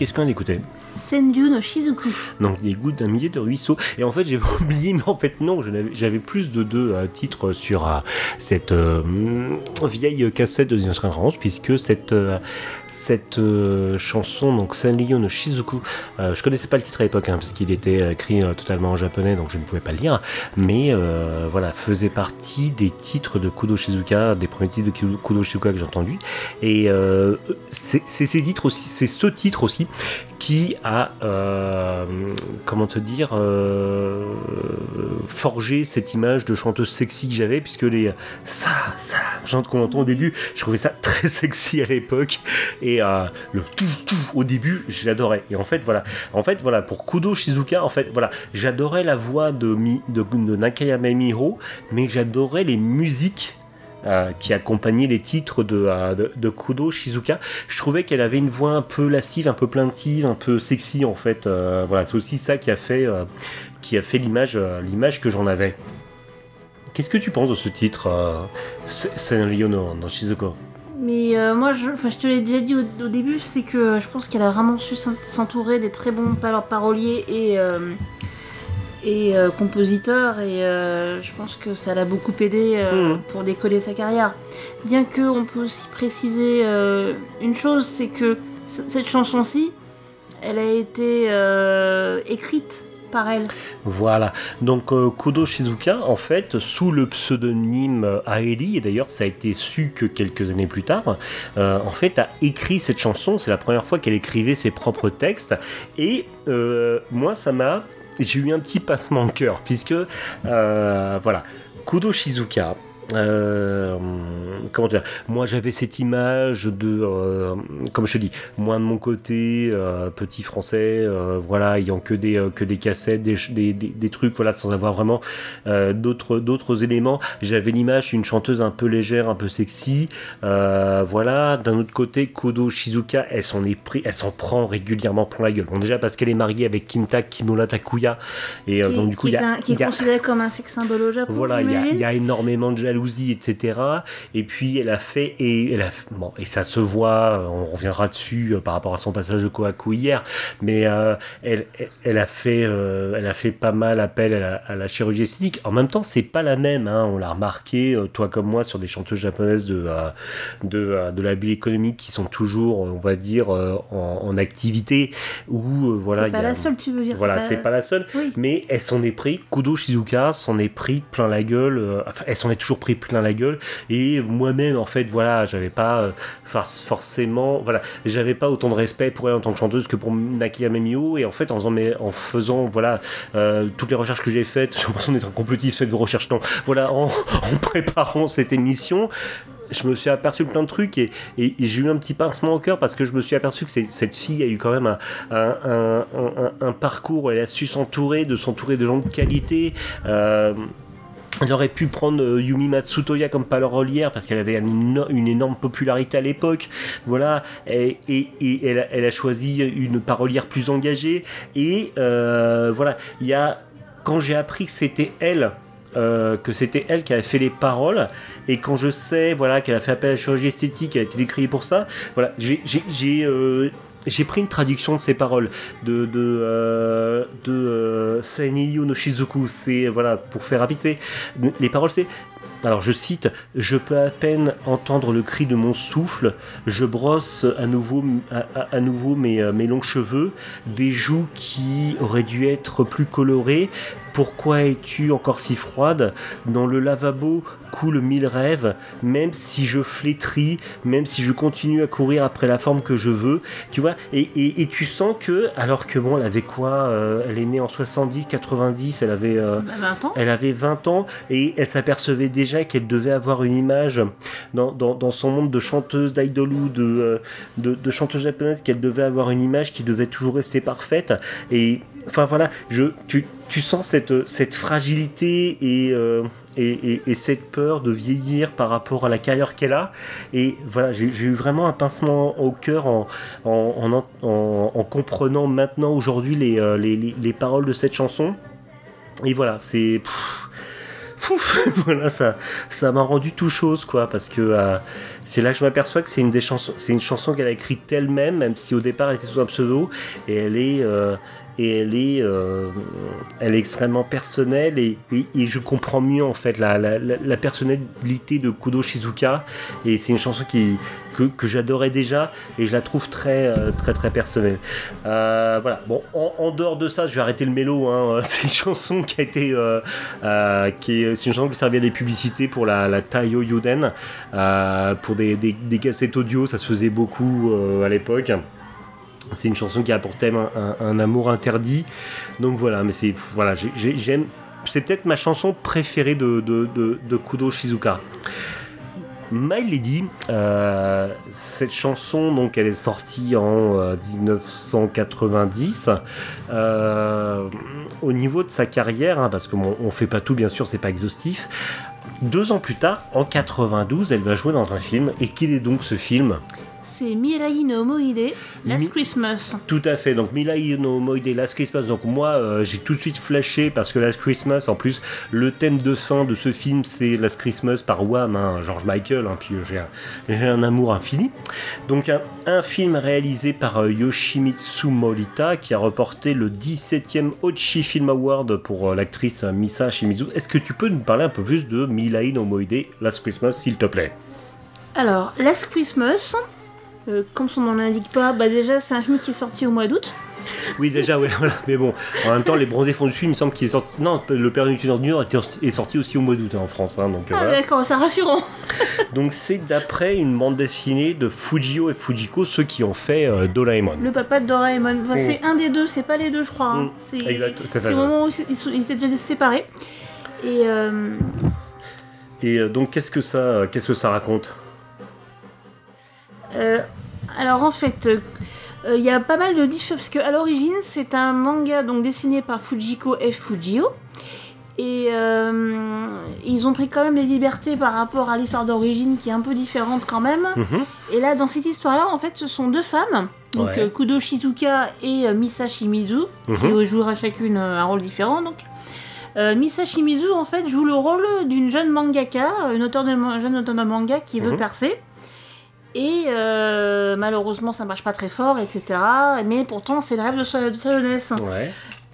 Qu'est-ce qu'on a écouté Senryu no Shizuku. Donc des gouttes d'un millier de ruisseaux. Et en fait, j'ai oublié, mais en fait, non, j'avais plus de deux euh, titres sur euh, cette euh, vieille cassette de 1991, puisque cette, cette euh, chanson, donc Senryu no Shizuku, euh, je connaissais pas le titre à l'époque, hein, parce qu'il était écrit euh, totalement en japonais, donc je ne pouvais pas le lire, mais euh, voilà, faisait partie des titres de Kudo Shizuka, des premiers titres de Kudo- Shizuka que j'ai entendus. Et c'est ces titres aussi, c'est ce titre aussi qui a, comment te dire, forgé cette image de chanteuse sexy que j'avais, puisque les ça, ça, chante qu'on entend au début, je trouvais ça très sexy à l'époque, et euh, le tout au début, j'adorais. Et en fait, voilà, en fait, voilà, pour Kudo Shizuka, en fait, voilà, j'adorais la voix de, Mi, de, Nakayama Miro, mais j'adorais les musiques euh, qui accompagnait les titres de, euh, de, de Kudo Shizuka. Je trouvais qu'elle avait une voix un peu lascive, un peu plaintive, un peu sexy en fait. Voilà, c'est aussi ça qui a fait, qui a fait l'image, l'image que j'en avais. Qu'est-ce que tu penses de ce titre, Senryo no, no Shizuko? Mais euh, moi, je, enfin, je te l'ai déjà dit au, au début, c'est que je pense qu'elle a vraiment su s'en- s'entourer des très bons par- paroliers et, euh, et euh, compositeurs, et je pense que ça l'a beaucoup aidé Mhm. pour décoller sa carrière. Bien que on peut aussi préciser une chose, c'est que cette chanson-ci, elle a été écrite Voilà, donc euh, Kudo Shizuka, en fait, sous le pseudonyme Aeli, et d'ailleurs ça a été su que quelques années plus tard, euh, en fait a écrit cette chanson, c'est la première fois qu'elle écrivait ses propres textes, et euh, moi ça m'a... J'ai eu un petit passement de cœur, puisque, euh, voilà, Kudo Shizuka, euh, comment dire? Moi, j'avais cette image de, euh, comme je te dis, moi de mon côté, euh, petit français, voilà, ayant que des que des cassettes, des, des, des- trucs, voilà, sans avoir vraiment d'autres d'autres éléments. J'avais l'image d'une chanteuse un peu légère, un peu sexy, voilà. D'un autre côté, Kodo Shizuka, elle s'en est pris, elle s'en prend régulièrement plein la gueule. Bon, déjà parce qu'elle est mariée avec Kinta Kimura Takuya, et qui, donc du coup, qui il y a, un- qui est il y a- considéré comme un sex symbole au Japon. voilà, il y, y a énormément de jalousie, etc. Et puis elle a fait et elle a bon et ça se voit. On reviendra dessus euh, par rapport à son passage de Kohaku hier, mais euh, elle, a fait, euh, elle a fait pas mal appel à la, à la chirurgie esthétique. En même temps, c'est pas la même. hein, on l'a remarqué, toi comme moi, sur des chanteuses japonaises de de, de la bulle économique qui sont toujours, on va dire, en, en activité. Ou voilà, c'est pas y a- la seule, tu veux dire. voilà, c'est pas la seule. Oui. Mais elle s'en est pris, Kudo Shizuka s'en est pris plein la gueule, enfin, elle s'en est toujours pris plein la gueule, et moi-même, en fait, voilà, j'avais pas euh, for- forcément, voilà, j'avais pas autant de respect pour elle en tant que chanteuse que pour Nakayama Mio, et en fait, en faisant, voilà, euh, toutes les recherches que j'ai faites, j'ai l'impression d'être un complotiste, faites vos recherches, non, voilà, en, préparant cette émission, je me suis aperçu de plein de trucs et, et- j'ai eu un petit pincement au cœur parce que je me suis aperçu que cette fille a eu quand même un- un parcours où elle a su s'entourer, de s'entourer de gens de qualité. Euh, elle aurait pu prendre euh, Yumi Matsutoya comme parolière parce qu'elle avait une, éno- une énorme popularité à l'époque. Voilà, et, elle a choisi une parolière plus engagée. Et euh, voilà, il y a quand j'ai appris que c'était elle. euh, que c'était elle qui avait fait les paroles et quand je sais voilà qu'elle a fait appel à la chirurgie esthétique elle a été décriée pour ça voilà j'ai j'ai- pris une traduction de ces paroles de de euh, euh, no Shizuku. Pour faire rapide les paroles c'est alors je cite Je peux à peine entendre le cri de mon souffle, je brosse à nouveau, nouveau mes, euh, mes longs cheveux, des joues qui auraient dû être plus colorées. Pourquoi es-tu encore si froide? Dans le lavabo coulent mille rêves, même si je flétris, même si je continue à courir après la forme que je veux, tu vois, et, et- et tu sens que, alors que bon, elle avait quoi euh, Elle est née en 70, 90, elle avait... euh, Bah, 20 ans. elle avait 20 ans et elle s'apercevait déjà qu'elle devait avoir une image dans, dans- dans son monde de chanteuse, d'idol ou de, euh, de, de chanteuse japonaise, qu'elle devait avoir une image qui devait toujours rester parfaite. Et enfin voilà, je, tu, tu sens cette, cette fragilité et, euh, et, et- et cette peur de vieillir par rapport à la carrière qu'elle a. Et voilà, j'ai eu vraiment un pincement au cœur en, en, en, en- en comprenant maintenant aujourd'hui les, euh, les, les- les paroles de cette chanson. Et voilà, c'est. voilà, ça, ça m'a rendu tout chose, quoi, parce que euh, c'est là que je m'aperçois que c'est une des chansons, c'est une chanson qu'elle a écrite elle-même, même si au départ elle était sous un pseudo, et elle est, euh, et elle est, euh, elle est extrêmement personnelle, et, je comprends mieux en fait la, personnalité de Kudo Shizuka, et c'est une chanson que, j'adorais déjà, et je la trouve très, euh, très, très personnelle. Euh, voilà. Bon, en, dehors de ça, je vais arrêter le mélo. Hein. C'est une chanson qui a été, qui est, une chanson qui servait à des publicités pour la, Taiyo Yoden, euh, pour des, cassettes audio. Ça se faisait beaucoup à l'époque. C'est une chanson qui a pour thème un, amour interdit. Donc voilà, mais c'est voilà, j'ai- j'ai- j'aime. C'est peut-être ma chanson préférée de, Kudo Shizuka. My Lady, euh, cette chanson, donc, elle est sortie en euh, 1990. Euh, au niveau de sa carrière, hein, parce qu'on on fait pas tout, bien sûr, c'est pas exhaustif. Deux ans plus tard, en 92, elle va jouer dans un film. Et quel est donc ce film? C'est Mirai no Moide, Last Mi- Christmas. Tout à fait. Donc Milai no Moide Last Christmas. Donc moi, euh, j'ai tout de suite flashé parce que Last Christmas, en plus, le thème de fin de ce film, c'est Last Christmas par Wham, hein, George Michael. hein, puis j'ai un, amour infini. Donc un, un film réalisé par euh, Yoshimitsu Morita qui a reporté le 17e Ochi Film Award pour euh, l'actrice Misa Shimizu. Est-ce que tu peux nous parler un peu plus de Milai no Moide Last Christmas, s'il te plaît? Alors, Last Christmas, euh, comme son nom l'indique pas, bah déjà c'est un film qui est sorti au mois d'août. Oui, déjà, ouais, voilà. Mais bon, en même temps, les bronzés fonds du film, il me semble qu'il est sorti. Non, le Père du Nord est sorti aussi au mois d'août hein, en France. hein, donc, euh, Ah voilà. d'accord, c'est rassurant. donc c'est d'après une bande dessinée de Fujio et Fujiko, ceux qui ont fait euh, Doraemon. Le papa de Doraemon, Enfin, Mm. c'est un des deux, c'est pas les deux je crois. hein. Mm, C'est exact, c'est au moment où ils, sont- ils étaient déjà séparés. Et euh, Et donc, qu'est-ce que ça, qu'est-ce que ça raconte? Euh, alors en fait, euh, euh, il y a pas mal de différences parce qu'à l'origine c'est un manga donc dessiné par Fujiko F Fujio et euh, ils ont pris quand même les libertés par rapport à l'histoire d'origine qui est un peu différente quand même. Mhm. Et là dans cette histoire-là en fait ce sont deux femmes donc Ouais. Kudo Shizuka et euh, Misa Shimizu Mhm. qui jouera chacune un rôle différent donc. Misa Shimizu en fait joue le rôle d'une jeune mangaka, une auteure de jeune auteure de manga qui veut Mhm. percer. Et euh, malheureusement ça marche pas très fort, etc. Mais pourtant c'est le rêve de sa, de sa jeunesse. Ouais.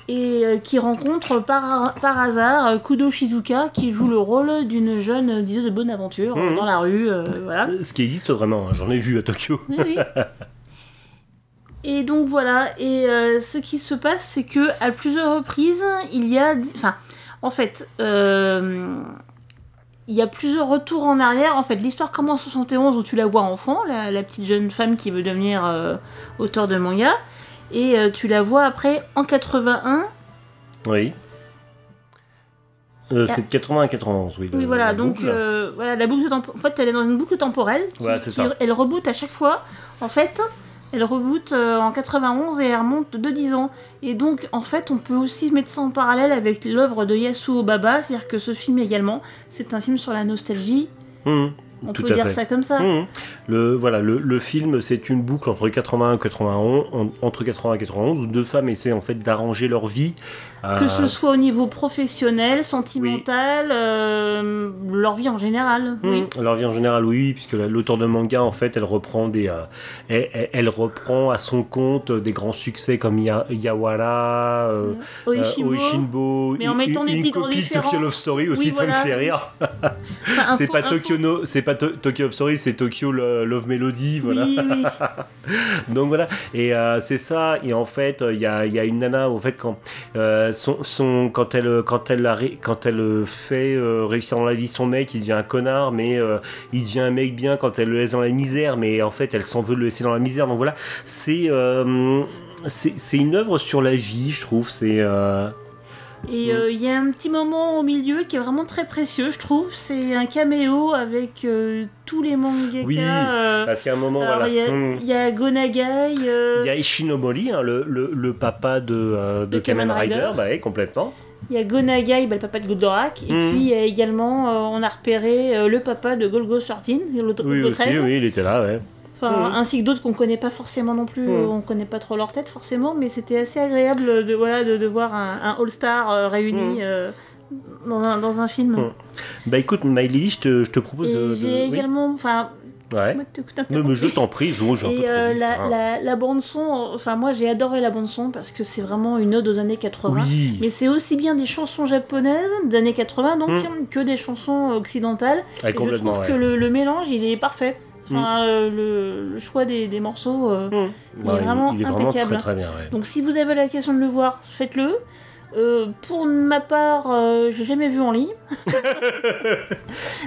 Et euh, qui rencontre par, par hasard euh, Kudo Shizuka qui joue le rôle d'une jeune diseuse de bonne aventure euh, Mhm. dans la rue. euh, voilà. Ce qui existe vraiment, hein, j'en ai vu à Tokyo. Oui, oui. Et donc voilà, et euh, ce qui se passe, c'est que à plusieurs reprises, il y a, enfin, en fait, euh, il y a plusieurs retours en arrière. En fait, l'histoire commence en 71 où tu la vois enfant, la, la petite jeune femme qui veut devenir euh, auteur de manga, et euh, tu la vois après en 81. Oui. Euh, c'est de 80 à 91, oui. Oui, voilà, la donc boucle. euh, voilà, la boucle tempo- en fait, elle est dans une boucle temporelle. qui- Ouais, c'est qui- ça. Elle reboot à chaque fois. En fait, elle reboot euh, en 91 et elle remonte de 10 ans. Et donc, en fait, on peut aussi mettre ça en parallèle avec l'œuvre de Yasuo Baba, c'est-à-dire que ce film également, c'est un film sur la nostalgie. Mhm. On Tout peut dire fait. ça comme ça. Mhm. Le, voilà, le, le film, c'est une boucle entre 81 et 91, en- entre 80 et 91, où deux femmes essaient en fait d'arranger leur vie. Que euh, ce soit au niveau professionnel, sentimental, euh, leur vie en général. Oui. Mhm. Leur vie en général, oui, puisque la- l'auteur de manga, en fait, elle reprend des, euh, elle, reprend à son compte des grands succès comme Ya- Yawara, euh, euh, Oishinbo, Mais en une- mettant des une titres copie de. Tokyo Love Story aussi, Oui, ça me fait rire. Enfin, C'est pas Tokyo no, pas To- Tokyo Love Story, c'est Tokyo Lo- Love Melody, voilà. Oui, oui. Donc voilà, et euh, c'est ça. Et en fait, il y a, y a une nana, en fait, quand, euh, son, quand, elle, quand, elle, quand elle fait euh, réussir dans la vie son mec, il devient un connard, mais euh, il devient un mec bien quand elle le laisse dans la misère, mais en fait, elle s'en veut le laisser dans la misère. Donc voilà, euh, c'est c'est une œuvre sur la vie, je trouve. C'est. Et euh, il y a un petit moment au milieu qui est vraiment très précieux, je trouve. C'est un caméo avec euh, tous les mangaka. Oui, euh, parce qu'à un moment, alors, voilà. il y a- il y, a Gonagai. Il y a Ishinomori, hein, le, le, le papa de, de Kamen Kamen Rider, Rider. bah, ouais, complètement. Il y a Gonagai, bah, le papa de Goldorak. Et Mhm. puis il y a également, on a repéré le papa de Golgo 13, l'autre Oui, aussi, 13. oui, il était là, ouais. Enfin, Mhm. ainsi que d'autres qu'on connaît pas forcément non plus, Mhm. euh, on connaît pas trop leur tête forcément, mais c'était assez agréable de, voilà, de, de voir un, un All-Star euh, réuni Mhm. euh, dans un, dans un film. Mm. Bah écoute, My Lily, je te, je te propose de. j'ai également. Enfin, Ouais. Non, mais je t'en prie, j'ai un peu euh, la, hein. la, la bande son, enfin moi j'ai adoré la bande son parce que c'est vraiment une ode aux années 80. Oui, Mais c'est aussi bien des chansons japonaises des années 80 donc Mm. que des chansons occidentales. Ah, Et je trouve ouais. que le, le mélange il est parfait. Enfin, euh, le, le choix des, des morceaux. euh, Mm. il est vraiment il est vraiment impeccable. très très bien. ouais. Donc si vous avez l'occasion de le voir, faites-le. Euh, pour ma part, euh, j'ai jamais vu en ligne.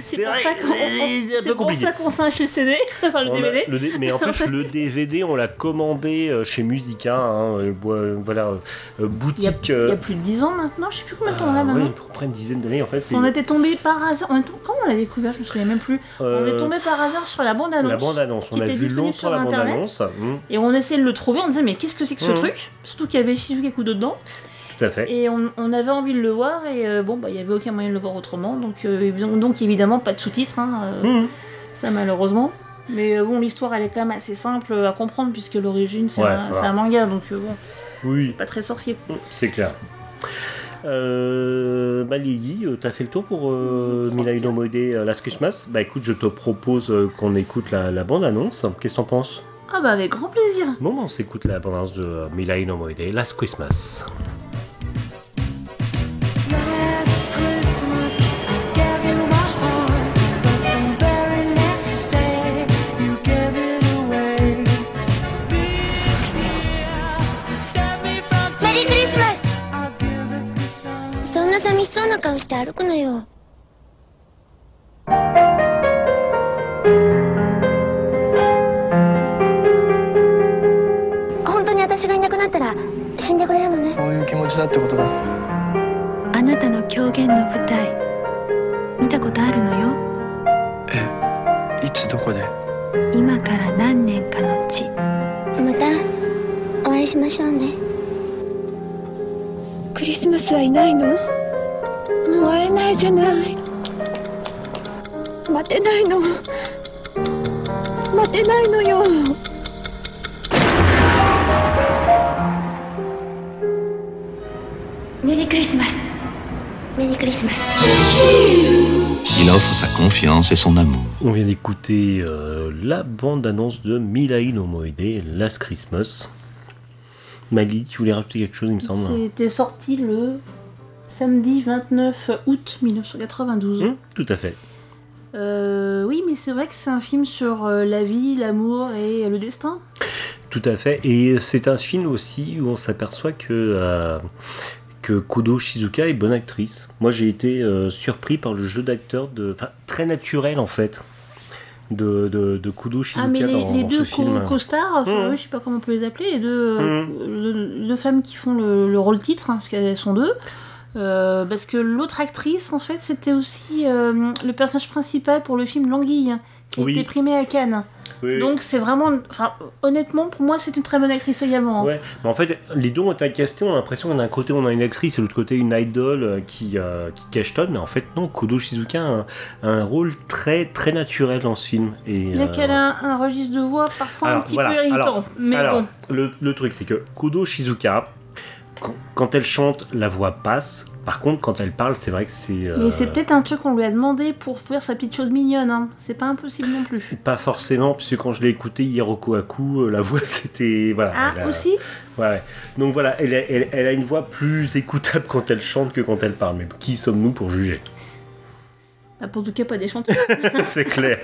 C'est pour ça qu'on c'est un peu c'est pour ça qu'on s'est acheté le CD, enfin le On a- DVD. le D- mais en plus, le DVD, on l'a commandé euh, chez Musica, hein, voilà, euh, Il y, a, boutique. il y a plus de 10 ans maintenant, je sais plus combien de temps ah, là ouais, maintenant. pour près une dizaine d'années, en fait. c'est On était tombé par hasard. on était- Comment on l'a découvert Je me souviens même plus. On est tombé par hasard sur la bande annonce. La bande-annonce, on qui a vu longtemps sur la Internet. bande-annonce. hum, Et on essayait de le trouver, on disait mais qu'est-ce que c'est que ce Mhm. truc? Surtout qu'il y avait Shizuke Kudo dedans. Tout à fait. Et on, on avait envie de le voir et euh, bon bah il y avait aucun moyen de le voir autrement. Donc, euh, donc, donc, évidemment pas de sous-titres, hein, euh, Hum, ça malheureusement. Mais euh, bon l'histoire elle est quand même assez simple à comprendre puisque l'origine c'est Ouais, un, c'est manga donc euh, bon Oui, pas très sorcier. c'est clair. Euh, bah Lily, euh, t'as fait le tour pour euh, Moide euh, Last Christmas? Bah écoute, je te propose euh, qu'on écoute la, la bande-annonce. Qu'est-ce que t'en penses? Ah bah avec grand plaisir. Bon, bah, on s'écoute la bande-annonce de euh, Moide Last Christmas. そうな顔して歩くのよ。本当に私がいなくなったら死んでくれるのね。そういう気持ちだってことだ。あなたの狂言の舞台見たことあるのよ。えいつどこで？今から何年かのち。またお会いしましょうね。クリスマスはいないの？もう会えないじゃない待てないの待てないのよメリークリスマスメリークリスマス Il offre sa confiance et son amour. On vient d'écouter euh, la bande-annonce de Mirai no Moede Last Christmas. Mali, tu voulais rajouter quelque chose, il me semble C'était sorti le samedi 29 août 1992. Hum, Tout à fait. Euh, oui, mais c'est vrai que c'est un film sur euh, la vie, l'amour et le destin. Tout à fait. Et c'est un film aussi où on s'aperçoit que, euh, que Kodo Shizuka est bonne actrice. Moi, j'ai été euh, surpris par le jeu d'acteur, de, très naturel en fait, de, de, de Kudo Shizuka Ah, mais les, dans, les dans deux co- co-stars, Mhm. ouais, je sais pas comment on peut les appeler, les deux, le- deux femmes qui font le, le rôle titre, hein, parce qu'elles sont deux. Euh, parce que l'autre actrice, en fait, c'était aussi euh, le personnage principal pour le film L'Anguille, qui Oui. été primé à Cannes. Oui. Donc c'est vraiment, enfin, honnêtement, pour moi, c'est une très bonne actrice également. hein. Ouais, mais en fait, les deux ont été castés, on a l'impression qu'on a un côté on a une actrice et de l'autre côté une idole euh, qui, euh, qui cachetonne, mais en fait non, Kudo Shizuka a un, rôle très très naturel dans ce film. Et, Il a euh, qu'elle a un, un registre de voix parfois un petit voilà, peu irritant. alors, mais alors, bon. le, le truc c'est que Kudo Shizuka, quand, quand elle chante, la voix passe. Par contre, quand elle parle, c'est vrai que c'est euh, Mais c'est peut-être un truc qu'on lui a demandé pour faire sa petite chose mignonne. Hein. C'est pas impossible non plus. pas forcément, puisque quand je l'ai écouté hier au Kohaku, euh, la voix c'était voilà. Ah, a- aussi? Ouais, ouais. Donc voilà, elle, a- elle- elle a une voix plus écoutable quand elle chante que quand elle parle. Mais qui sommes-nous pour juger? Ah, Pour tout cas, pas des chanteurs. C'est clair.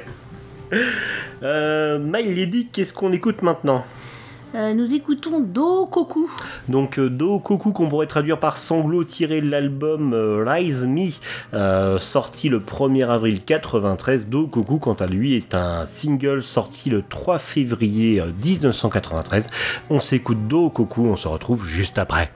Euh, My Lady, qu'est-ce qu'on écoute maintenant? Euh, nous écoutons Dokoku. Donc euh, Do Koku qu'on pourrait traduire par sanglot tiré de l'album euh, Rise Me, sorti le 1er avril 93. Do Koku quant à lui est un single sorti le 3 février euh, 1993. On s'écoute Do Koku, on se retrouve juste après.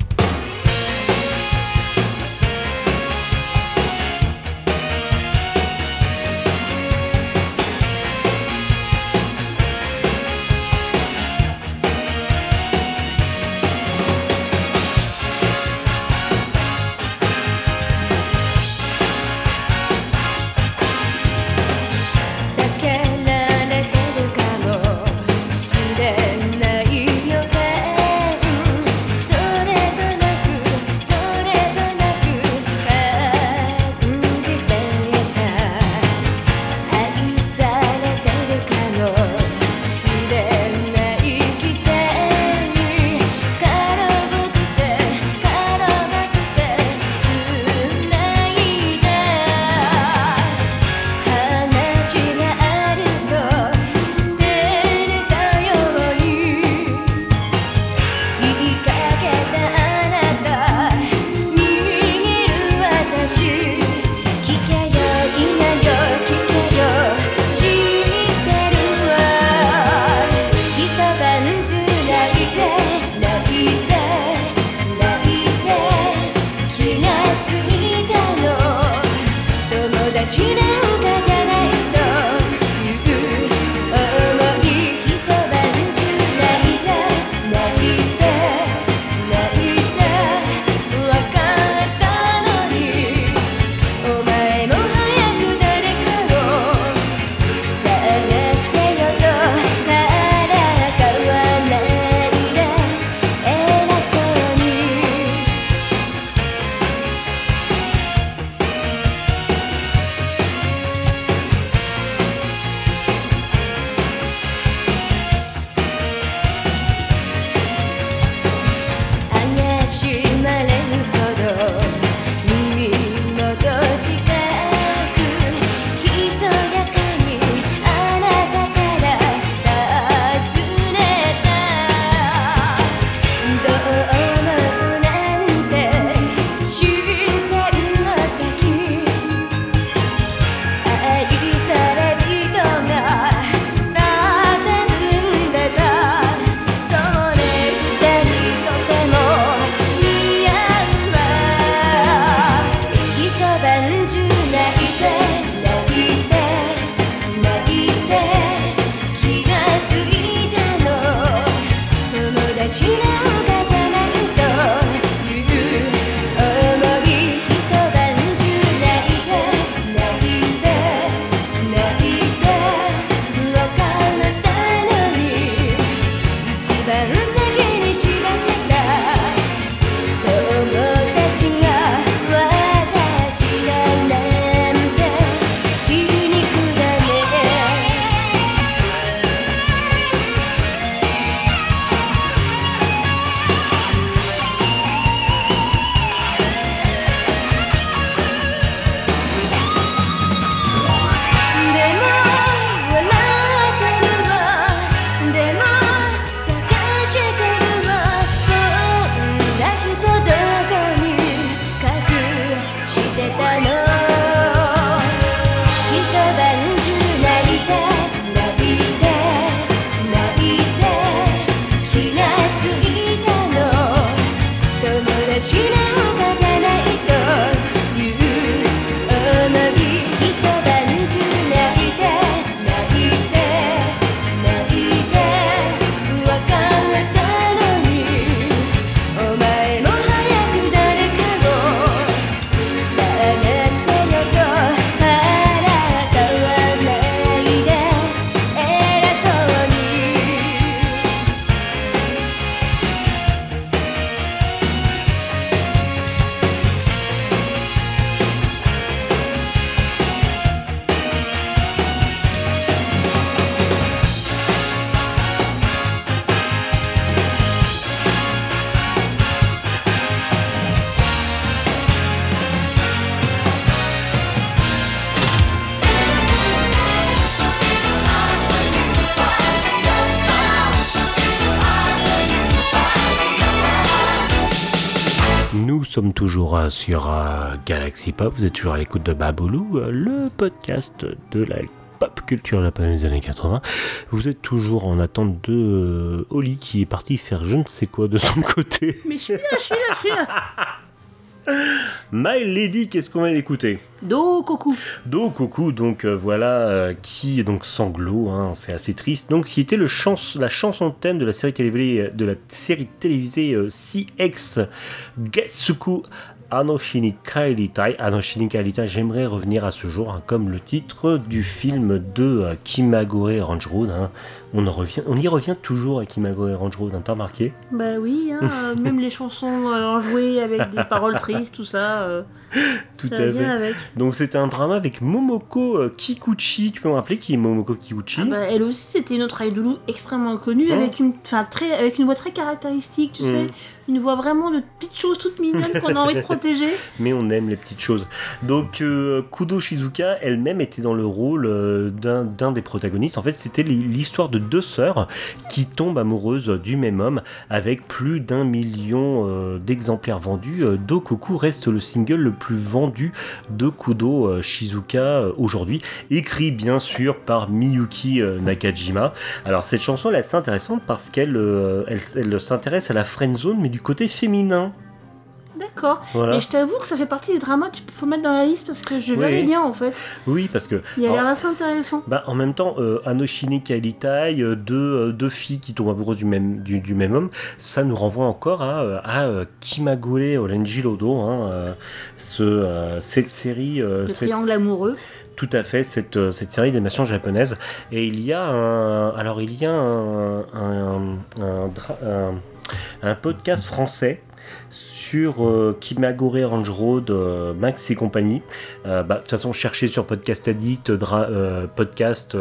Euh, sur euh, Galaxy Pop, vous êtes toujours à l'écoute de Baboulou, euh, le podcast de la pop culture japonaise des années 80. Vous êtes toujours en attente de euh, Oli qui est parti faire je ne sais quoi de son côté. Mais je suis là, je suis là, je suis là. My Lady, qu'est-ce qu'on va l'écouter Do coucou. Do Coucou, donc euh, voilà, euh, qui donc sanglot, hein, c'est assez triste. Donc, qui était le chans la chanson thème de la série télévisée, de la série télévisée euh, CX Getsuku Anoshini Kairitai. Anoshini Kairitai, j'aimerais revenir à ce jour, hein, comme le titre du film de euh, Kimagure Range Road. hein. On, en revient, on y revient toujours à Kimagure Range Road, hein, t'as remarqué Bah oui, hein, même les chansons euh, enjouées avec des paroles tristes, tout ça, euh, Tout ça à fait. avec. Donc, c'était un drama avec Momoko euh, Kikuchi. Tu peux me rappeler qui est Momoko Kikuchi? Ah bah, elle aussi, c'était une autre idolou extrêmement connue, Hein? avec, une, très, avec une voix très caractéristique, tu Mhm. sais, une voix vraiment de petites choses toutes mignonnes qu'on a envie de protéger. mais on aime les petites choses. Donc euh, Kudo Shizuka elle-même était dans le rôle d'un d'un des protagonistes. En fait, c'était l'histoire de deux sœurs qui tombent amoureuses du même homme avec plus d'un million euh, d'exemplaires vendus. Euh, Dokuku reste le single le plus vendu de Kudo euh, Shizuka aujourd'hui, écrit bien sûr par Miyuki Nakajima. Alors cette chanson elle est assez intéressante parce qu'elle elle, elle s'intéresse à la friendzone mais du côté féminin. D'accord. Voilà. Et je t'avoue que ça fait partie des dramas qu'il faut mettre dans la liste parce que je Oui. verrais bien en fait. Oui, parce que Il a Alors- l'air assez intéressant. Bah, en même temps, euh, Anoshini Kailitai, euh, deux, euh, deux filles qui tombent amoureuses du même, du, du même homme, ça nous renvoie encore à, euh, à euh, Kimagure Orenji Lodo, hein, ce, cette série, Le cette- triangle amoureux. tout à fait, cette, cette série d'animation japonaise. Et il y a un, alors il y a un- un podcast français sur euh, Kimagure Range Road, euh, Max et compagnie. Euh, bah, de toute façon, cherchez sur Podcast Addict, dra- euh, podcast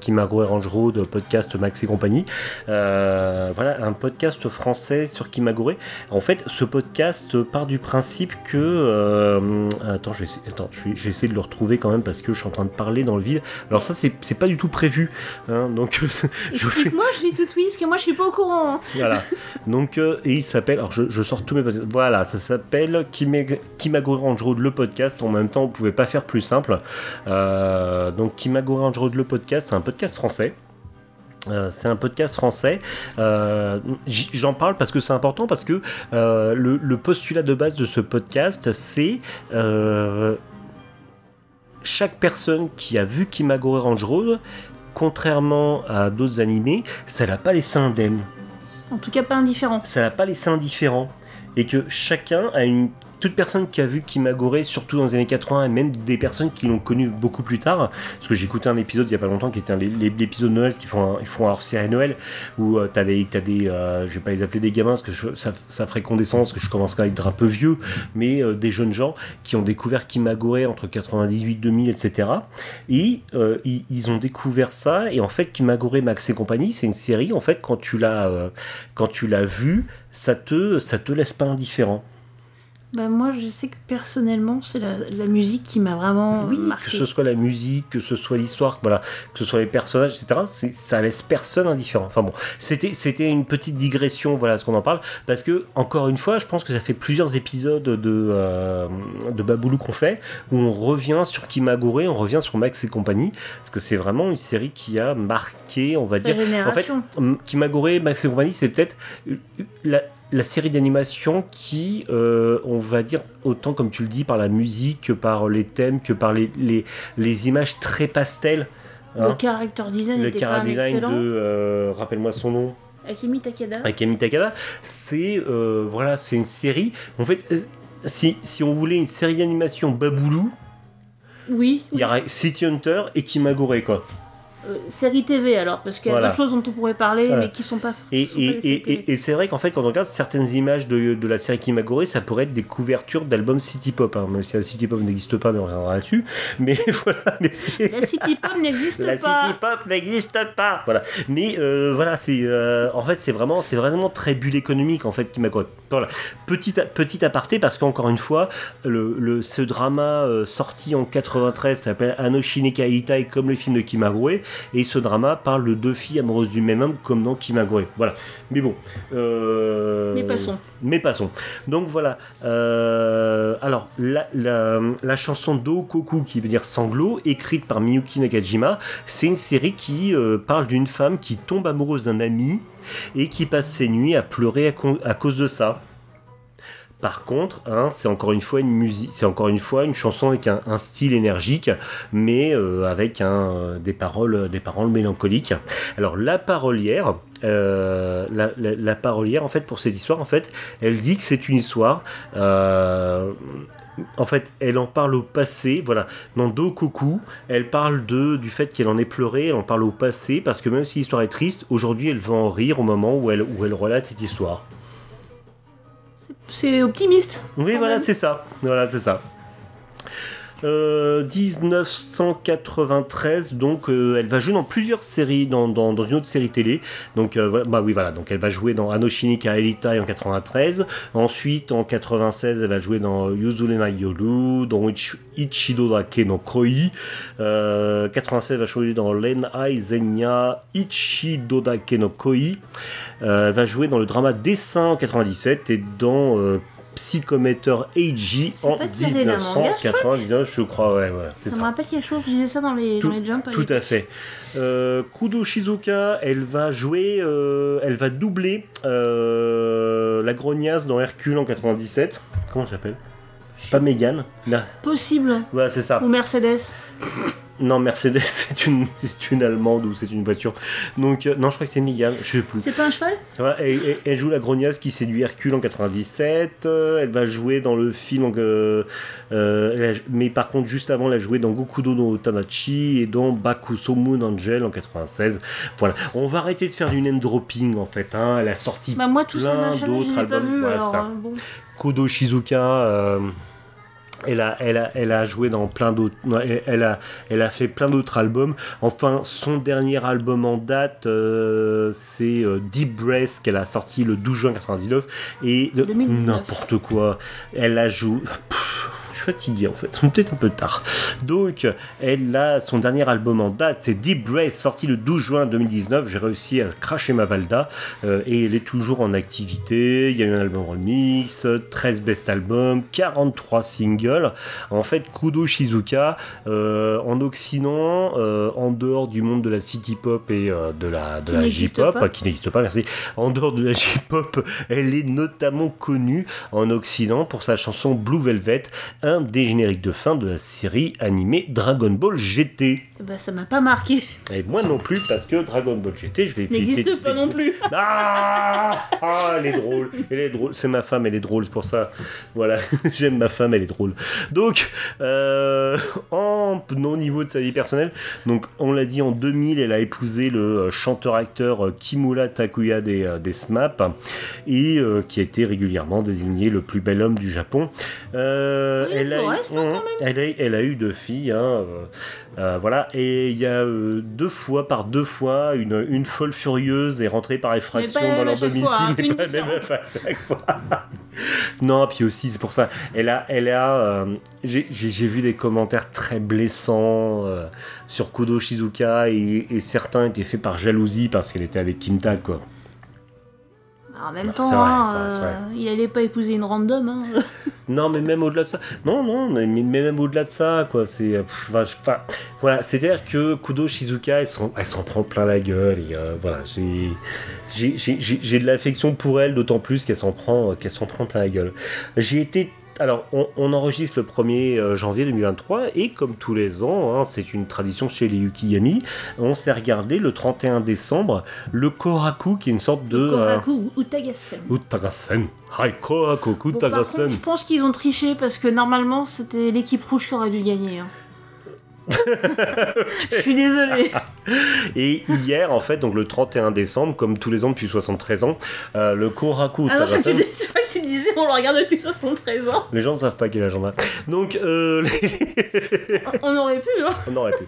Kimagure Range Road, podcast Max et compagnie. Voilà, un podcast français sur Kimagure. En fait, ce podcast part du principe que. attends, je vais, essayer, attends je, vais, je vais essayer de le retrouver quand même parce que je suis en train de parler dans le vide. Alors, ça, c'est pas du tout prévu. hein, donc, je fais. Explique-moi, je dis tout oui, parce que moi je suis pas au courant. hein. Voilà. Donc, et il s'appelle. Alors, je, je sors tous mes. podcasts. Voilà, ça s'appelle Kimagure Range Road, le podcast. En même temps, on pouvait pas faire plus simple. Euh, donc, Kimagure Range Road, le podcast, c'est un podcast français. Euh, c'est un podcast français. Euh, J'en parle parce que c'est important, parce que euh, le, le postulat de base de ce podcast, c'est chaque personne qui a vu Kimagure Range Road, contrairement à d'autres animés, ça l'a pas laissé indemne En tout cas, pas indifférent. ça n'a pas laissé indifférent. Et que chacun a une. Toute personne qui a vu Kimagure, surtout dans les années 80, et même des personnes qui l'ont connu beaucoup plus tard, parce que j'ai écouté un épisode il y a pas longtemps qui était l'épisode de Noël, qui font un, ils font un hors-série Noël, où euh, t'as des, t'as des euh, je vais pas les appeler des gamins, parce que ça, ça ferait condescendance, parce que je commence à être un peu vieux, mais euh, des jeunes gens qui ont découvert Kimagure entre 98, 2000, etc. Et euh, ils, ont découvert ça, et en fait, Kimagure, Max et compagnie, c'est une série, en fait, quand tu l'as, euh, quand ça te, ça te laisse pas indifférent. Bah, moi, je sais que personnellement, c'est la, la musique qui m'a vraiment Oui, marqué. que ce soit la musique, que ce soit l'histoire, voilà, que ce soit les personnages, etc. Ça laisse personne indifférent. Enfin bon, c'était c'était une petite digression, voilà, ce qu'on en parle, parce que encore une fois, je pense que ça fait plusieurs épisodes de euh, de Baboulou qu'on fait où on revient sur Kimagure, on revient sur Max et compagnie, parce que c'est vraiment une série qui a marqué, on va Sa dire, en fait, Kimagure, Max et compagnie, c'est peut-être euh, la, la série d'animation qui, euh, on va dire, autant comme tu le dis, par la musique, que par les thèmes, que par les, les, les images très pastel. le hein. character design le même design de, euh, rappelle-moi son nom, Akemi Takeda. Akemi Takada, c'est euh, voilà, c'est une série. En fait, si, si on voulait une série d'animation Baboulou, Oui. il y aurait City Hunter et Kimagure quoi. Euh, série TV alors, parce qu'il y a Voilà. d'autres choses dont on pourrait parler, Voilà. mais qui sont pas. Et, sont pas et, et, c'est vrai qu'en fait, quand on regarde certaines images de, de la série Kimagure, ça pourrait être des couvertures d'albums City Pop. Hein, même si la City Pop n'existe pas, mais on reviendra là-dessus. Mais voilà, mais. La City Pop n'existe La pas. City Pop n'existe pas. Voilà. Mais euh, voilà, c'est euh, en fait c'est vraiment c'est vraiment très bulle économique en fait qui m'accorde. Voilà. Petit petit aparté parce qu'encore une fois le, le- ce drama euh, sorti en 93 s'appelle Anoshine Kaitai comme le film de Kimagure et ce drama parle de deux filles amoureuses du même homme comme dans Kimagure. Voilà. Mais bon. euh, Mais passons. mais passons. Donc voilà. Euh, alors, la, la, la chanson d'Okoku, qui veut dire sanglot, écrite par Miyuki Nakajima, c'est une série qui euh, parle d'une femme qui tombe amoureuse d'un ami et qui passe ses nuits à pleurer à cause de ça. Par contre, hein, c'est encore une fois une chanson avec un, style énergique, mais euh, avec un, euh, des paroles, mélancoliques. Alors la parolière, euh, la, parolière en fait pour cette histoire, en fait, elle dit que c'est une histoire. euh, en fait, elle en parle au passé, voilà. Dans Dokoku, elle parle de, du fait qu'elle en ait pleuré, elle en parle au passé, parce que même si l'histoire est triste, aujourd'hui elle va en rire au moment où elle relate cette histoire. C'est optimiste. Oui, voilà, c'est ça. Voilà, c'est ça. Euh, 1993, donc euh, elle va jouer dans plusieurs séries, dans, dans, dans une autre série télé. Donc, euh, bah oui, voilà. Donc, elle va jouer dans Anoshini Kaelitai en 93. Ensuite, en 96, elle va jouer dans Yuzurena Yoru, dans Ich- Ichido Dake no Koi. Euh, 96, elle va jouer dans Lenai Zenya Ichido Dake no Koi. Euh, elle va jouer dans le drama Dessin en 97 et dans Psychometer Eiji en pas tiré d'un manga, ce 1999, je crois. Ouais, Ça ça. me rappelle quelque chose, je disais ça dans les, Tout- dans les jumps. Tout à fait. Euh, Kudo Shizuka, elle va jouer, euh, elle va doubler euh, la grognasse dans Hercule en 97. Comment elle s'appelle? Pas Megan. Mer- Possible. Ouais, c'est ça. Ou Mercedes. Non, Mercedes, c'est une, une allemande ou c'est une voiture. Donc, euh, non, je crois que c'est Megan, je sais plus. C'est pas un cheval? Ouais, elle joue la grognasse qui séduit Hercule en 97. euh, elle va jouer dans le film. euh, euh, a- mais par contre, juste avant, elle a joué dans Gokudo no Tanachi et dans Bakuso Moon Angel en 96. Voilà. On va arrêter de faire du name dropping en fait. hein. Elle a sorti Bah moi tout ça plein d'autres pas albums. vu Voilà, alors c'est ça. bon. Kodo Shizuka. Euh, elle a, elle, a, elle a joué dans plein d'autres. Elle, a, elle a fait plein d'autres albums. Enfin, son dernier album en date, euh, c'est euh, Deep Breath qu'elle a sorti le 12 juin 99. Et 2019. n'importe quoi. Elle a joué. Pff, suis fatigué en fait, peut-être un peu tard. Donc, elle a son dernier album en date, c'est Deep Breath, sorti le 12 juin 2019. J'ai réussi à cracher ma Valda euh, et elle est toujours en activité. Il y a eu un album remix, 13 best albums, 43 singles. En fait, Kudo Shizuka, euh, en Occident, euh, en dehors du monde de la city pop et de la, de Qui la J-pop, qui n'existe pas, merci. En dehors de la J-pop, elle est notamment connue en Occident pour sa chanson Blue Velvet, un des génériques de fin de la série animée Dragon Ball GT. Bah ça m'a pas marqué. Et moi non plus, parce que Dragon Ball GT, je vais féliciter- N'existe pas non plus. ah, ah, elle est drôle, elle est drôle. C'est ma femme, elle est drôle, c'est pour ça. Voilà, j'aime ma femme, elle est drôle. Donc, euh, en au niveau de sa vie personnelle, donc on l'a dit en 2000, elle a épousé le euh, chanteur-acteur euh, Kimura Takuya des, des SMAP et euh, qui a été régulièrement désigné le plus bel homme du Japon. Euh, Oui, elle, a, eu- reste, quand même. elle, a, elle a eu deux filles, hein, voilà, et il y a euh, deux fois, par deux fois, une, une folle furieuse est rentrée par effraction dans leur domicile, fois, hein, mais une pas la même différente. à chaque fois. Non, puis aussi, c'est pour ça. Elle a. Elle a euh, j'ai- vu des commentaires très blessants euh, sur Kudo Shizuka et, et certains étaient faits par jalousie parce qu'elle était avec Kimta, quoi. En même Bah, temps, c'est vrai, hein, c'est euh, il allait pas épouser une random. Hein. Non, mais même au-delà de ça. Non, non, mais, mais même au-delà de ça, quoi. C'est. euh, pff, enfin, je- enfin, voilà, c'est-à-dire que Kudo Shizuka, elle s'en, elle s'en prend plein la gueule. Et euh, voilà, j'ai, j'ai, j'ai, j'ai- j'ai de l'affection pour elle, d'autant plus qu'elle s'en prend, qu'elle s'en prend plein la gueule. J'ai été. Alors, on, on enregistre le 1er euh, janvier 2023 et comme tous les ans, hein, c'est une tradition chez les Yukiyami, on s'est regardé le 31 décembre le Koraku, qui est une sorte de euh, Koraku ou Utagasen. Utagasen. Hai Koraku Bon, par Utagasen. contre, je pense qu'ils ont triché parce que normalement c'était l'équipe rouge qui aurait dû gagner. hein. Je suis désolée. Et hier, en fait, donc le 31 décembre, comme tous les ans depuis 73 ans, euh, le Koraku Ah non, je crois, que tu, disais on le regarde depuis 73 ans. Les gens ne savent pas quel âge on a. Donc, euh, On aurait pu, hein. on aurait pu.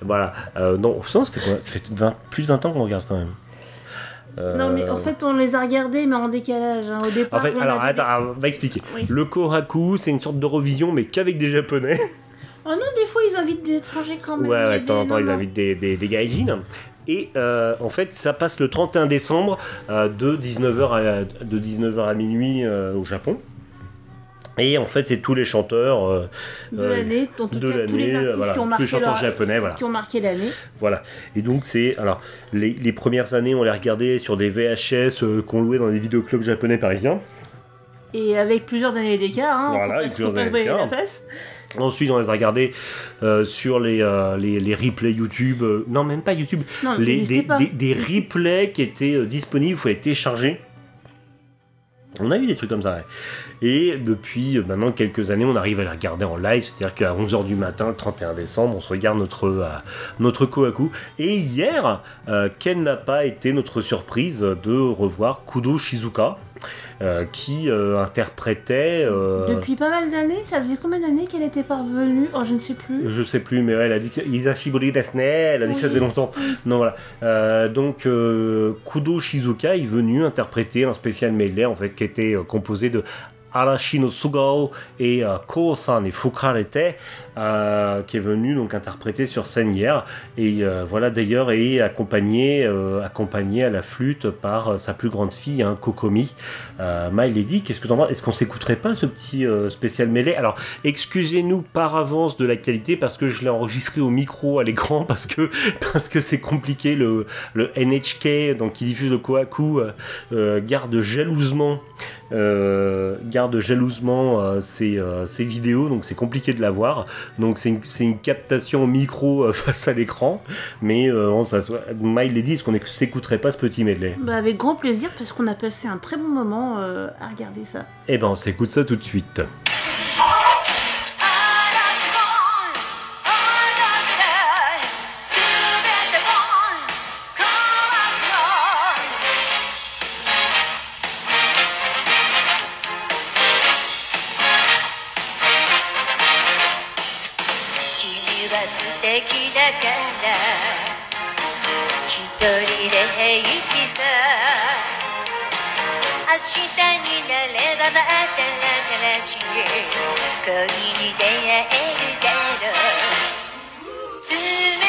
Voilà. Euh, non, non, c'était quoi? Ça fait 20 plus de 20 ans qu'on regarde quand même. Euh, Non, mais en fait, on les a regardés, mais en décalage. hein. Au départ, En fait, on alors, attends, on va expliquer. Oui. Le Koraku, c'est une sorte d'Eurovision, mais qu'avec des Japonais. Oh non, des fois, ils invitent des étrangers quand même. Ouais, ouais, de temps en des- temps, ils invitent des, des, des gaijins. Et euh, en fait, ça passe le 31 décembre euh, de 19h à, de 19h à minuit euh, au Japon. Et en fait, c'est tous les chanteurs De l'année, de cas, tous les voilà, qui ont tous marqué les chanteurs leur- japonais, voilà. qui ont marqué l'année. Voilà. Et donc, c'est. Alors, les, les premières années, on les regardait sur des VHS qu'on louait dans les vidéoclubs japonais parisiens. Et avec plusieurs années d'écart, hein, Voilà, avec plusieurs années d'écart. Ensuite, on les a regardés euh, sur les, euh, les, les replays YouTube. euh, non, même pas YouTube. Non, les, des, pas. des- des replays qui étaient disponibles, il fallait télécharger. On a eu des trucs comme ça, ouais. Et depuis maintenant quelques années, on arrive à les regarder en live, c'est-à-dire qu'à 11h du matin, le 31 décembre, on se regarde notre, notre Kohaku. Et hier, quelle n'a pas été notre surprise de revoir Kudo Shizuka, euh, qui euh, interprétait... euh, Depuis pas mal d'années, ça faisait combien d'années qu'elle était parvenue Oh, je ne sais plus. Je sais plus, mais elle a dit que Isashibori Desne, elle a dit ça faisait longtemps. Non, voilà. Donc, Kudo Shizuka est venu interpréter un spécial medley, en fait, qui était composé de Arashi no Sugao et euh, et Fukarete, euh, qui est venu donc interpréter sur scène hier. Et euh, voilà, d'ailleurs, est accompagné, euh, accompagné à la flûte par euh, sa plus grande fille, hein, Kokomi. My Lady, qu'est-ce que t'en Est-ce qu'on s'écouterait pas ce petit spécial mêlé Alors, excusez-nous par avance de la qualité parce que je l'ai enregistré au micro à l'écran parce que parce que c'est compliqué. Le, le NHK, donc qui diffuse le Kohaku, garde jalousement. Euh, garde jalousement euh, ses, euh, ses vidéos, donc c'est compliqué de la voir. Donc c'est une, captation micro face à l'écran, mais on, ça, soit- My Lady, est-ce qu'on éc- s'écouterait pas ce petit medley? Bah, avec grand plaisir, parce qu'on a passé un très bon moment à regarder ça. Eh ben on s'écoute ça tout de suite. 日になればまた新しい恋に出会えるだろう。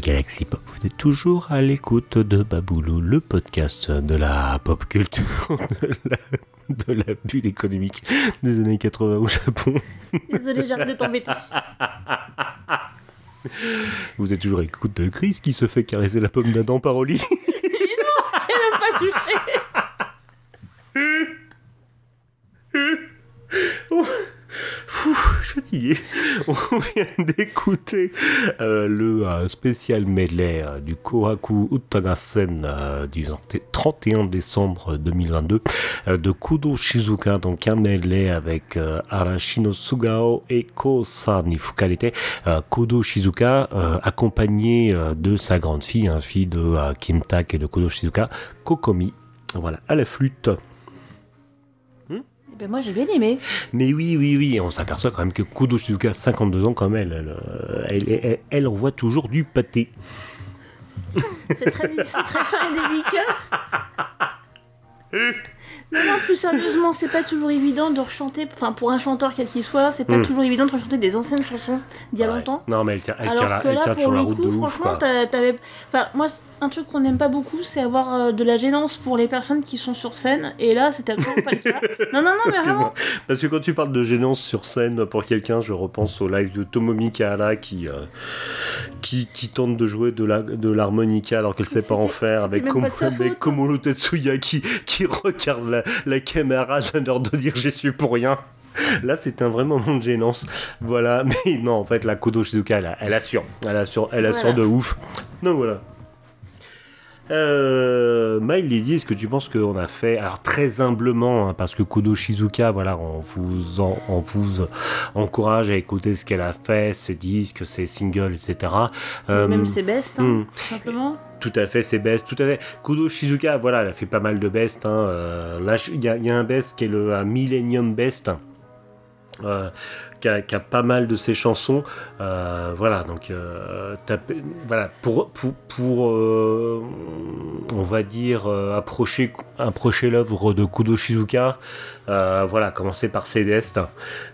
Galaxy Pop, vous êtes toujours à l'écoute de Baboulou, le podcast de la pop culture, de la, de la bulle économique des années 80 au Japon. Désolé, j'arrête de t'embêter. Vous êtes toujours à l'écoute de Chris qui se fait caresser la pomme d'Adam par Oli. J'ai même pas touché. Suis fatigué. On vient d'écouter euh, le euh, spécial medley euh, du Kohaku Utagasen du 31 décembre 2022 euh, de Kudo Shizuka, donc un avec Arashino Sugao et Kosa ni Fukarete. Euh, Kudo Shizuka, accompagné de sa grande fille, hein, fille de euh, Kim Tak et de Kudo Shizuka, Kokomi. Voilà, à la flûte. Ben moi j'ai bien aimé. Mais oui, oui, oui, on s'aperçoit quand même que Kudo Shizuka, 52 ans comme elle, elle, euh, elle, elle- elle envoie toujours du pâté. C'est très, fin et délicat. Non, non, plus sérieusement, c'est pas toujours évident de rechanter, enfin pour un chanteur quel qu'il soit, c'est pas Mm. toujours évident de rechanter des anciennes chansons d'il y a Ouais. longtemps. Non, mais elle tient, elle Alors la, que elle tient pour toujours la le route coup, de ouf, franchement, quoi. t'avais. Enfin, moi, un truc qu'on n'aime pas beaucoup, c'est avoir euh, de la gênance pour les personnes qui sont sur scène. Et là, c'était absolument pas le cas. Non, non, non, mais vraiment. Parce que quand tu parles de gênance sur scène pour quelqu'un, je repense au live de Tomomi Kahara qui, euh, qui, qui tente de jouer de la- de l'harmonica alors qu'elle sait pas en faire, avec. Komuro Tetsuya qui, qui regarde la, la caméra d'un heure de dire j'y suis pour rien. Là, c'est un vrai moment de gênance. Voilà, mais non, en fait, la Kodo Shizuka, elle, elle assure. Elle assure, elle assure Voilà. de ouf. Donc voilà. Euh, My Lady, est-ce que tu penses qu'on a fait, alors très humblement, hein, parce que Kodo Shizuka, voilà, on vous, en- on vous encourage à écouter ce qu'elle a fait, ses disques, ses singles, etc. Euh, Même ses bestes, hein, hmm. tout simplement. tout à fait, c'est best, tout à fait. Kudo Shizuka, voilà, elle a fait pas mal de best. hein, euh, là, il y, a- il y a un best qui est le un Millennium Best. Euh, qui, a, pas mal de ses chansons, Euh, voilà donc euh, voilà pour pour, pour, euh, on va dire approcher approcher l'œuvre de Kudo Shizuka, voilà commencez par bestes.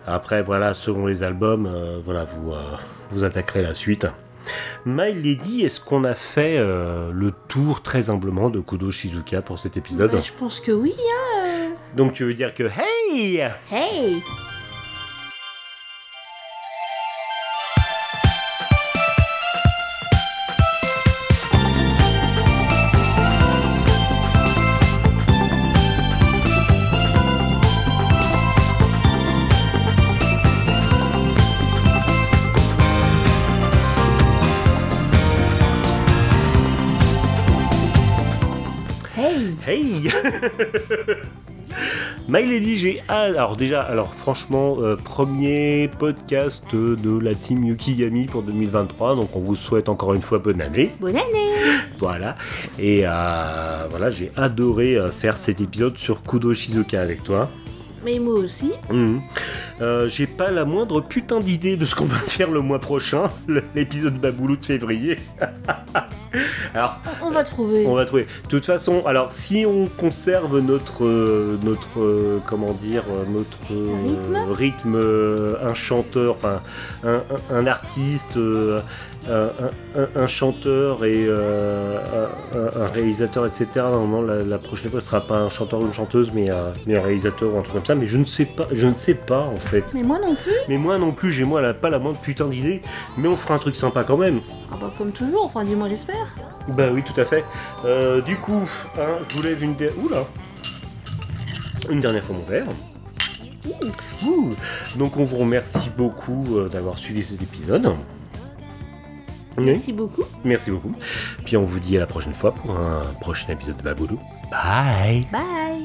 Après voilà selon les albums, voilà vous vous attaquerez la suite. My Lady, est-ce qu'on a fait le tour très humblement de Kudo Shizuka pour cet épisode? Je pense que oui. hein. Donc tu veux dire que Hey Hey My Lady, j'ai. Alors déjà, alors franchement, euh, premier podcast de la team Yukigami pour 2023, donc on vous souhaite encore une fois bonne année. Bonne année Voilà. Et euh, voilà, j'ai adoré euh, faire cet épisode sur Kudo Shizuka avec toi. Mais moi aussi. Mhm. Euh, J'ai pas la moindre putain d'idée de ce qu'on va faire le mois prochain, l'épisode Baboulou de février. alors, On va trouver. on va trouver. De toute façon, alors si on conserve notre euh, notre euh, comment dire notre Rythme rythme, un chanteur, enfin un, un- un artiste, un, un- un chanteur et euh, un, réalisateur, etc. Normalement, la, la prochaine fois, ce sera pas un chanteur ou une chanteuse, mais, un- mais un réalisateur ou un truc comme ça. Mais je ne sais pas, je ne sais pas en fait. Mais moi non plus. Mais moi non plus, j'ai moi la- pas la moindre putain d'idée. Mais on fera un truc sympa quand même. Ah bah comme toujours, enfin du moins j'espère. Bah oui, tout à fait. Euh, du coup, hein, je vous lève une dernière. Oula Une dernière fois mon verre. Ouh. Donc on vous remercie beaucoup euh, d'avoir suivi cet épisode. Oui, Merci beaucoup. merci beaucoup. Puis on vous dit à la prochaine fois pour un prochain épisode de Baboulou. Bye Bye.